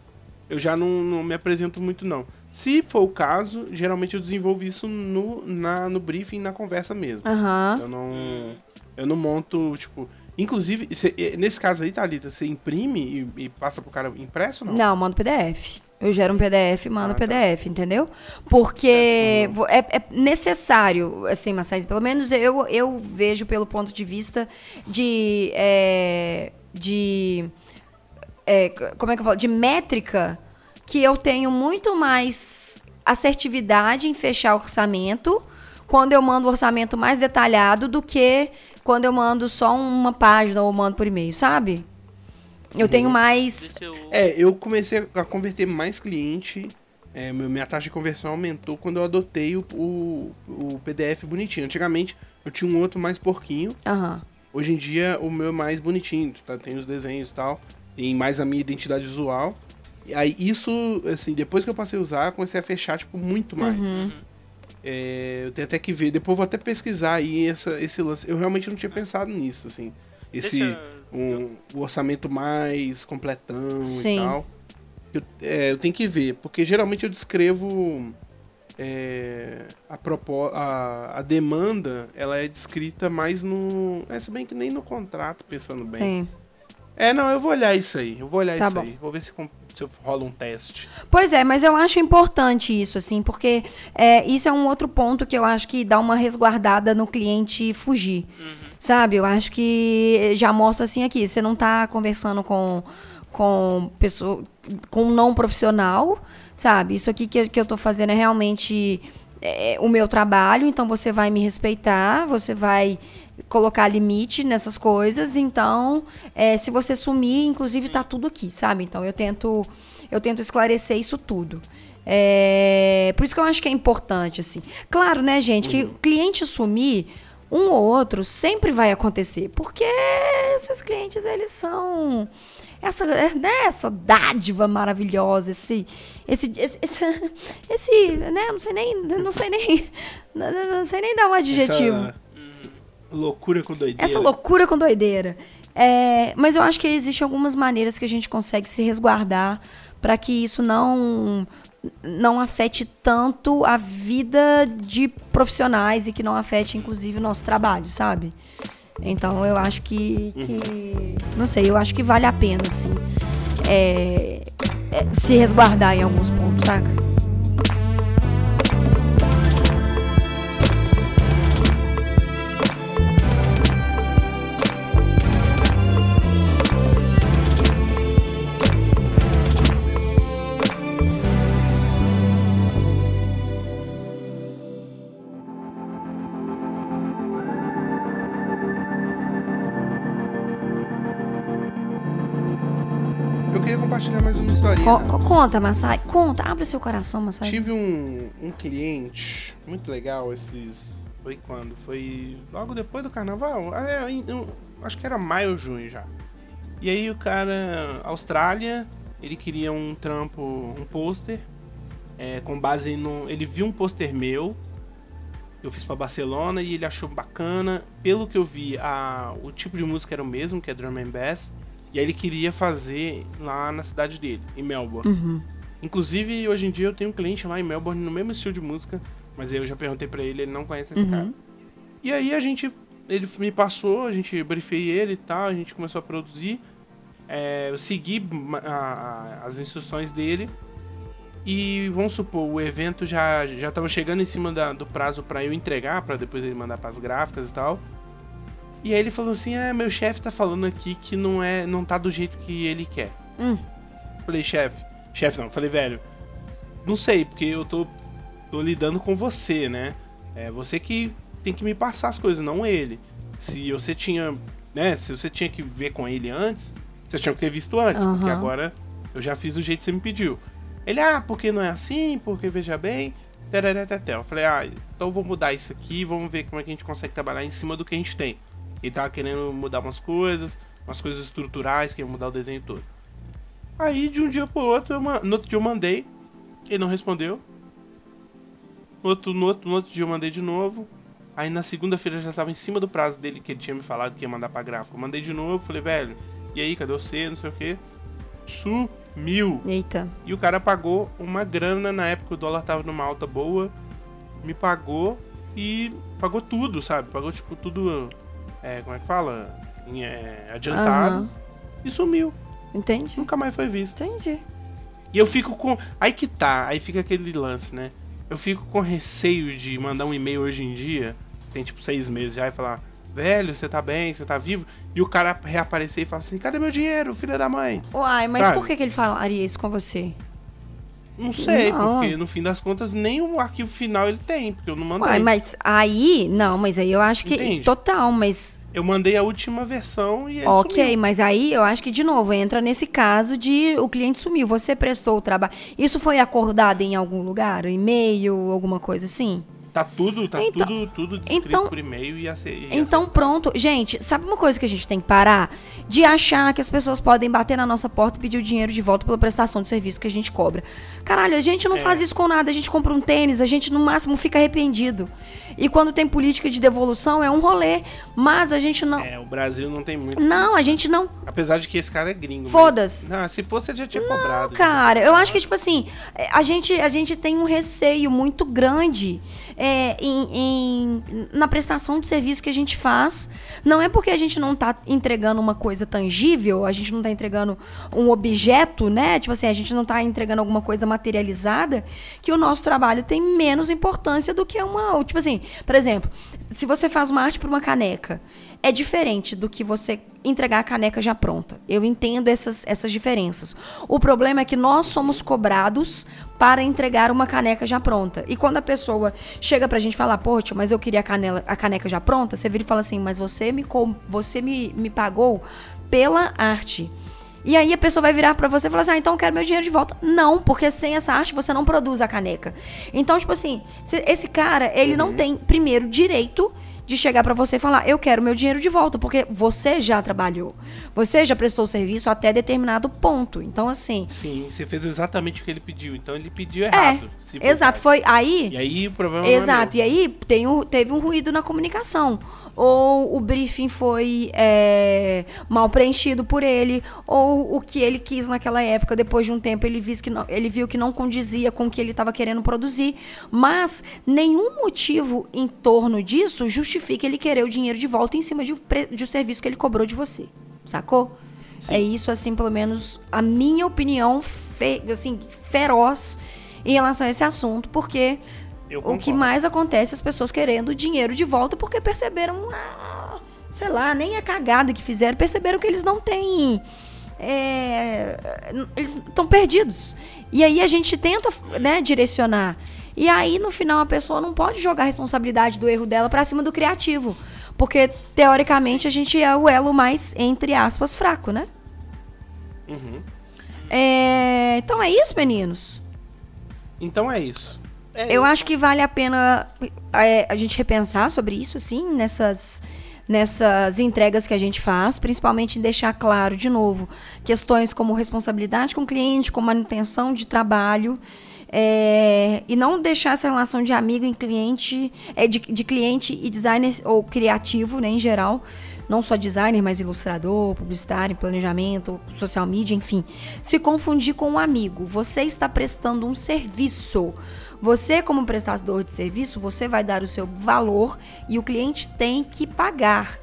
eu já não, não me apresento muito não. Se for o caso, geralmente eu desenvolvo isso no, na, no briefing, na conversa mesmo. Uhum. Eu não, eu não monto, tipo, Inclusive, cê, nesse caso aí, Thalita, você imprime e, e, passa pro cara impresso não? Não, mando PDF. Eu gero um PDF e mando ah, PDF, tá. entendeu? Porque é, é, necessário, assim, Massais, pelo menos eu, eu vejo pelo ponto de vista de. É, de é, como é que eu falo? De métrica, que eu tenho muito mais assertividade em fechar orçamento quando eu mando o orçamento mais detalhado do que quando eu mando só uma página ou mando por e-mail, sabe? Eu tenho uhum. mais. É, eu comecei a converter mais cliente. É, minha taxa de conversão aumentou quando eu adotei o, o, o PDF bonitinho. Antigamente eu tinha um outro mais porquinho. Uhum. Hoje em dia o meu é mais bonitinho, tá? Tem os desenhos e tal. Tem mais a minha identidade visual. E aí isso, assim, depois que eu passei a usar, comecei a fechar, tipo, muito mais. Uhum. É, eu tenho até que ver, depois vou até pesquisar aí essa, esse lance. Eu realmente não tinha pensado nisso, assim. Esse um, o orçamento mais completão Sim. e tal. Eu, é, eu tenho que ver, porque geralmente eu descrevo é, a, propó a, a demanda, ela é descrita mais no. É, se bem que nem no contrato, pensando bem. Sim. É, não, eu vou olhar isso aí. Eu vou olhar tá isso bom. aí. Vou ver se, se rola um teste. Pois é, mas eu acho importante isso, assim, porque é, isso é um outro ponto que eu acho que dá uma resguardada no cliente fugir. Uhum. Sabe? Eu acho que já mostra assim aqui, você não está conversando com com pessoa com um não profissional, sabe? Isso aqui que, que eu estou fazendo é realmente é, o meu trabalho, então você vai me respeitar, você vai colocar limite nessas coisas. Então, é, se você sumir, inclusive tá tudo aqui, sabe? Então eu tento eu tento esclarecer isso tudo. É, por isso que eu acho que é importante assim. Claro, né, gente, que o uhum. cliente sumir um ou outro sempre vai acontecer, porque esses clientes eles são essa, né, essa dádiva maravilhosa, esse, esse, esse, esse, esse né, não sei nem, não sei nem, não sei nem dar um adjetivo. Essa Loucura com doideira. Essa loucura com doideira. É, mas eu acho que existem algumas maneiras que a gente consegue se resguardar para que isso não não afete tanto a vida de profissionais e que não afete inclusive o nosso trabalho, sabe? Então eu acho que, que uhum. não sei, eu acho que vale a pena assim é, é, se resguardar em alguns pontos, saca? Co conta, Massai. Conta, abre seu coração, Massai. Tive um, um cliente muito legal esses. Foi quando? Foi logo depois do carnaval? Ah, é, eu, acho que era maio ou junho já. E aí o cara, Austrália, ele queria um trampo, um pôster, é, com base no. Ele viu um pôster meu, eu fiz para Barcelona e ele achou bacana. Pelo que eu vi, a, o tipo de música era o mesmo, que é drum and bass. E aí ele queria fazer lá na cidade dele, em Melbourne. Uhum. Inclusive, hoje em dia eu tenho um cliente lá em Melbourne no mesmo estilo de música, mas aí eu já perguntei para ele, ele não conhece esse uhum. cara. E aí a gente, ele me passou, a gente briefei ele e tal, a gente começou a produzir. É, eu segui a, a, as instruções dele e vamos supor, o evento já já estava chegando em cima da, do prazo para eu entregar, para depois ele mandar para as gráficas e tal. E aí ele falou assim: "Ah, meu chefe tá falando aqui que não é, não tá do jeito que ele quer". Hum. Falei: "Chefe, chefe não". Falei: "Velho, não sei, porque eu tô, tô lidando com você, né? É você que tem que me passar as coisas, não ele. Se você tinha, né, se você tinha que ver com ele antes, você tinha que ter visto antes, uhum. porque agora eu já fiz do jeito que você me pediu". Ele, ah, porque não é assim, porque veja bem. Tereretetel. Eu falei, ah, então vou mudar isso aqui, vamos ver como é que a gente consegue trabalhar em cima do que a gente tem. Ele tava querendo mudar umas coisas, umas coisas estruturais, que ia mudar o desenho todo. Aí de um dia pro outro, eu, no outro dia eu mandei, ele não respondeu. No outro, no outro, no outro dia eu mandei de novo. Aí na segunda-feira já tava em cima do prazo dele que ele tinha me falado que ia mandar pra gráfico. Eu mandei de novo, falei, velho, e aí, cadê você? Não sei o que. Su mil. Eita. E o cara pagou uma grana na época, o dólar tava numa alta boa. Me pagou e pagou tudo, sabe? Pagou, tipo, tudo. É, como é que fala? Em, é, adiantado. Uhum. E sumiu. Entendi. Nunca mais foi visto. Entendi. E eu fico com. Aí que tá, aí fica aquele lance, né? Eu fico com receio de mandar um e-mail hoje em dia, tem tipo seis meses já, e falar: velho, você tá bem, você tá vivo, e o cara reaparecer e falar assim, cadê meu dinheiro, filha da mãe? Uai, mas Sabe? por que, que ele falaria isso com você? Não sei, não. porque no fim das contas nem o arquivo final ele tem, porque eu não mandei. Uai, mas aí, não, mas aí eu acho que Entende? total, mas eu mandei a última versão e ele Ok, sumiu. mas aí eu acho que de novo entra nesse caso de o cliente sumiu, você prestou o trabalho. Isso foi acordado em algum lugar, e-mail, alguma coisa assim? Tá tudo, tá então, tudo, tudo descrito então, por e-mail e, ac e Então pronto. Gente, sabe uma coisa que a gente tem que parar? De achar que as pessoas podem bater na nossa porta e pedir o dinheiro de volta pela prestação de serviço que a gente cobra. Caralho, a gente não é. faz isso com nada. A gente compra um tênis, a gente no máximo fica arrependido. E quando tem política de devolução, é um rolê. Mas a gente não. É, o Brasil não tem muito. Não, a gente não. Apesar de que esse cara é gringo. Foda-se. Mas... Se fosse, já tinha não, cobrado. Cara, eu acho que, tipo assim, a gente, a gente tem um receio muito grande é, em, em, na prestação de serviço que a gente faz. Não é porque a gente não está entregando uma coisa tangível, a gente não está entregando um objeto, né? Tipo assim, a gente não está entregando alguma coisa materializada, que o nosso trabalho tem menos importância do que uma. Tipo assim, por exemplo, se você faz uma arte para uma caneca, é diferente do que você entregar a caneca já pronta. Eu entendo essas, essas diferenças. O problema é que nós somos cobrados para entregar uma caneca já pronta. E quando a pessoa chega pra gente falar, poxa, mas eu queria a, canela, a caneca já pronta, você vira e fala assim, mas você me, você me, me pagou pela arte. E aí a pessoa vai virar para você e falar assim: ah, então eu quero meu dinheiro de volta. Não, porque sem essa arte você não produz a caneca. Então, tipo assim, esse cara, ele uhum. não tem, primeiro, direito de chegar para você e falar: eu quero meu dinheiro de volta, porque você já trabalhou, você já prestou serviço até determinado ponto. Então, assim. Sim, você fez exatamente o que ele pediu. Então, ele pediu errado. É, exato, foi aí. E aí o problema Exato, é e aí tem um, teve um ruído na comunicação ou o briefing foi é, mal preenchido por ele, ou o que ele quis naquela época, depois de um tempo ele, viu que não, ele viu que não condizia com o que ele estava querendo produzir, mas nenhum motivo em torno disso justifica ele querer o dinheiro de volta em cima de, de um serviço que ele cobrou de você, sacou? Sim. É isso, assim, pelo menos a minha opinião, fe, assim, feroz em relação a esse assunto, porque o que mais acontece é as pessoas querendo dinheiro de volta porque perceberam, ah, sei lá, nem a cagada que fizeram, perceberam que eles não têm. É, eles estão perdidos. E aí a gente tenta né, direcionar. E aí, no final, a pessoa não pode jogar a responsabilidade do erro dela para cima do criativo. Porque, teoricamente, a gente é o elo mais, entre aspas, fraco, né? Uhum. É... Então é isso, meninos? Então é isso. É eu acho que vale a pena é, a gente repensar sobre isso, assim, nessas nessas entregas que a gente faz, principalmente deixar claro, de novo, questões como responsabilidade com o cliente, com manutenção de trabalho. É, e não deixar essa relação de amigo em cliente, é, de, de cliente e designer ou criativo, né, em geral, não só designer, mas ilustrador, publicitário, planejamento, social media, enfim, se confundir com um amigo. Você está prestando um serviço. Você, como prestador de serviço, você vai dar o seu valor e o cliente tem que pagar.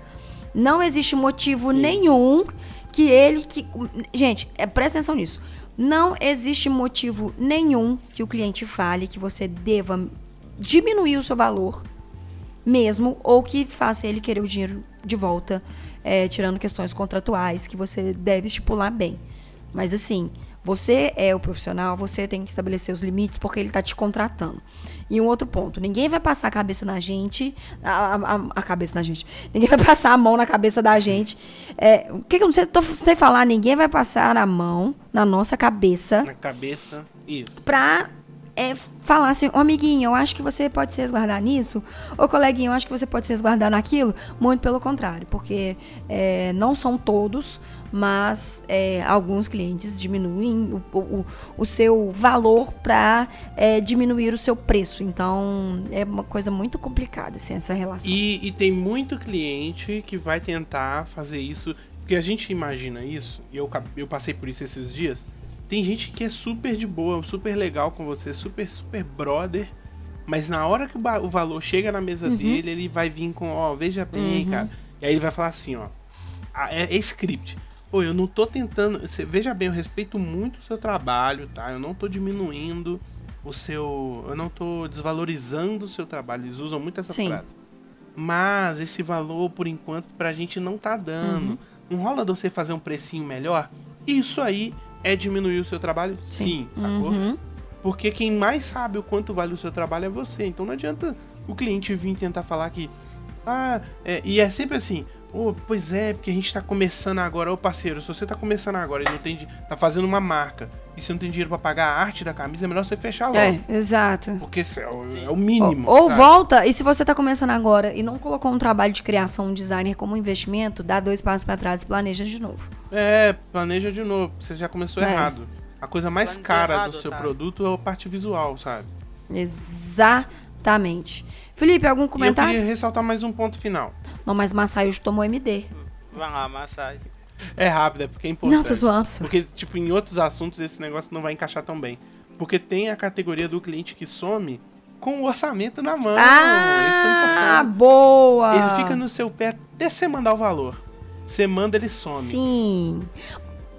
Não existe motivo Sim. nenhum que ele que gente, é, presta atenção nisso. Não existe motivo nenhum que o cliente fale que você deva diminuir o seu valor mesmo ou que faça ele querer o dinheiro de volta, é, tirando questões contratuais que você deve estipular bem. Mas assim, você é o profissional, você tem que estabelecer os limites porque ele está te contratando. E um outro ponto, ninguém vai passar a cabeça na gente, a, a, a cabeça na gente, ninguém vai passar a mão na cabeça da gente. É, o que, que eu não sei, tô, sei falar, ninguém vai passar a mão na nossa cabeça. Na cabeça, isso. Pra é, falar assim, oh, amiguinho, eu acho que você pode se resguardar nisso, ô coleguinho, eu acho que você pode se resguardar naquilo. Muito pelo contrário, porque é, não são todos, mas é, alguns clientes diminuem o, o, o seu valor para é, diminuir o seu preço. Então é uma coisa muito complicada assim, essa relação. E, e tem muito cliente que vai tentar fazer isso, porque a gente imagina isso, e eu, eu passei por isso esses dias tem gente que é super de boa, super legal com você, super, super brother. Mas na hora que o, o valor chega na mesa uhum. dele, ele vai vir com, ó, veja bem, uhum. cara. E aí ele vai falar assim, ó. É, é script. Pô, eu não tô tentando. Você, veja bem, eu respeito muito o seu trabalho, tá? Eu não tô diminuindo o seu. Eu não tô desvalorizando o seu trabalho. Eles usam muito essa Sim. frase. Mas esse valor, por enquanto, pra gente não tá dando. Uhum. Não rola de você fazer um precinho melhor? Isso aí é diminuir o seu trabalho? Sim, Sim sacou? Uhum. Porque quem mais sabe o quanto vale o seu trabalho é você. Então não adianta o cliente vir tentar falar que. Ah, é, e é sempre assim. Oh, pois é, porque a gente tá começando agora. Ô parceiro, se você tá começando agora e não tem. tá fazendo uma marca e você não tem dinheiro para pagar a arte da camisa, é melhor você fechar logo. É, exato. Porque é o, é o mínimo. Ou, ou volta, e se você tá começando agora e não colocou um trabalho de criação, um designer como investimento, dá dois passos para trás e planeja de novo. É, planeja de novo. Você já começou é. errado. A coisa mais cara errado, do seu tá? produto é a parte visual, sabe? Exatamente. Felipe, algum comentário? E eu queria ressaltar mais um ponto final. Não, mas Massai hoje tomou MD. Vai lá, Massai. É rápido, é porque é importante. Não, tô zoando. Porque, tipo, em outros assuntos esse negócio não vai encaixar tão bem. Porque tem a categoria do cliente que some com o orçamento na mão. Ah, é boa! Ele fica no seu pé até você mandar o valor. Você manda, ele some. Sim.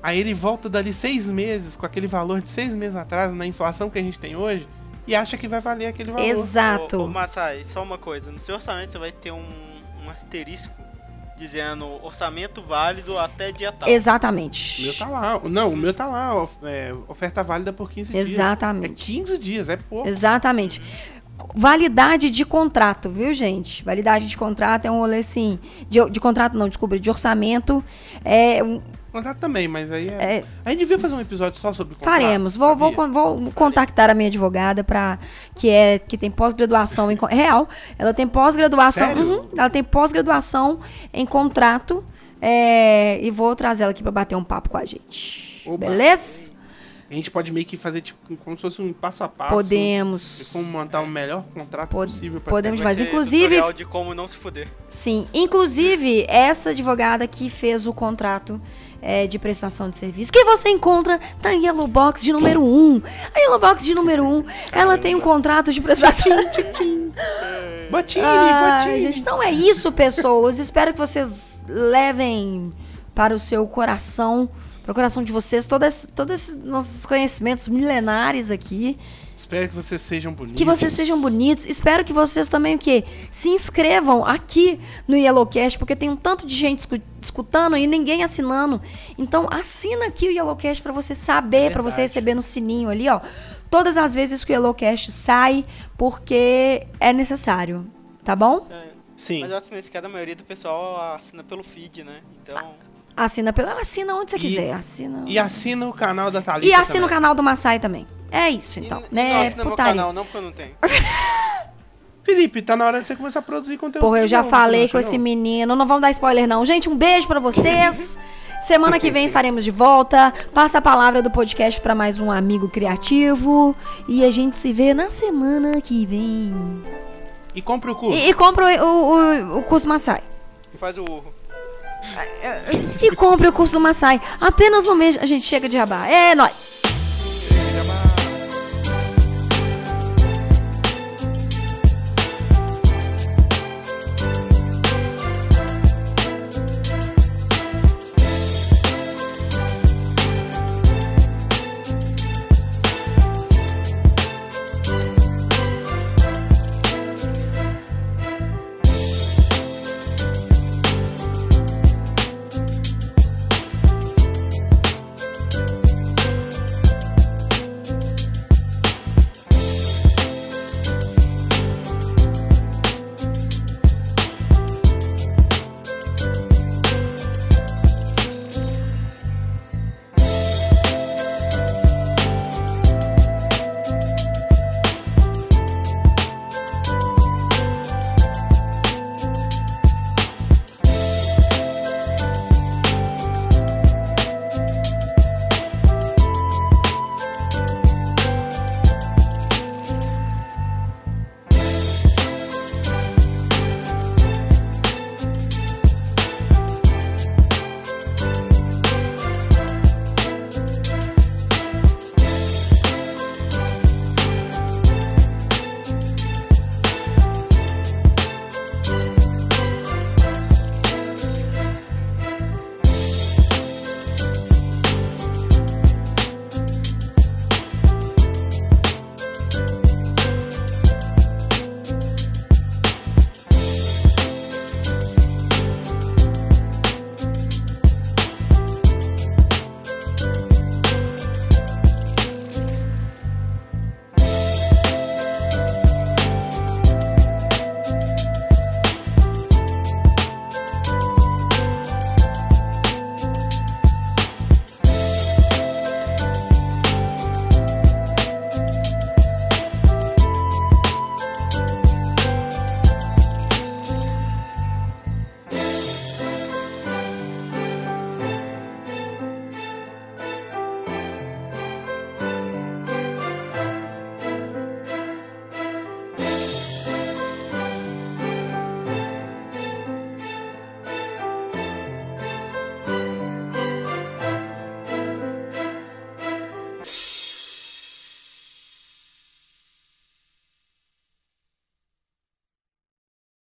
Aí ele volta dali seis meses, com aquele valor de seis meses atrás, na inflação que a gente tem hoje, e acha que vai valer aquele valor. Exato. Ô, ô Massai, só uma coisa. No seu orçamento você vai ter um, um asterisco dizendo orçamento válido até dia tal. Exatamente. O meu tá lá. Não, o meu tá lá. É, oferta válida por 15 Exatamente. dias. Exatamente. É 15 dias, é pouco. Exatamente. Validade de contrato, viu, gente? Validade de contrato é um rolê assim. De, de contrato, não, desculpa, de orçamento. É um, Contrato também, mas aí é... é... A gente devia fazer um episódio só sobre contrato. Faremos. Vou, vou, vou, contactar a minha advogada para que é que tem pós-graduação em real. Ela tem pós-graduação. Uhum, ela tem pós-graduação em contrato. É, e vou trazer ela aqui para bater um papo com a gente. Oba. Beleza? A gente pode meio que fazer tipo como se fosse um passo a passo. Podemos. De como montar o melhor contrato Pod possível. Podemos, mas inclusive. de como não se fuder. Sim, inclusive essa advogada que fez o contrato é, de prestação de serviço que você encontra na Yellow Box de número 1. A Yellow Box de número 1, ela tem um contrato de prestação. Botini, ah, Gente, então é isso, pessoas. Espero que vocês levem para o seu coração, para o coração de vocês, todos, todos esses nossos conhecimentos milenares aqui. Espero que vocês sejam bonitos. Que vocês sejam bonitos. Espero que vocês também o quê? Se inscrevam aqui no Yellowcast, porque tem um tanto de gente escutando e ninguém assinando. Então assina aqui o Yellowcast para você saber, é para você receber no sininho ali, ó. Todas as vezes que o Yellowcast sai, porque é necessário, tá bom? É, Sim. Mas eu acho que nesse caso a maioria do pessoal assina pelo feed, né? Então... Assina pelo. Assina onde você e, quiser. Assina. E assina o canal da Thalita. E assina também. o canal do Massai também. É isso, então. E, né? E não assina Putaria. canal, não, porque eu não tenho. Felipe, tá na hora de você começar a produzir conteúdo. Porra, eu já novo, falei com esse menino. Não vamos dar spoiler, não. Gente, um beijo para vocês. Semana que vem estaremos de volta. Passa a palavra do podcast para mais um amigo criativo. E a gente se vê na semana que vem. E compra o curso. E, e compra o, o, o curso Massai. E faz o urro. E compre o curso do Massai. Apenas um mês. A gente chega de rabar. É nóis.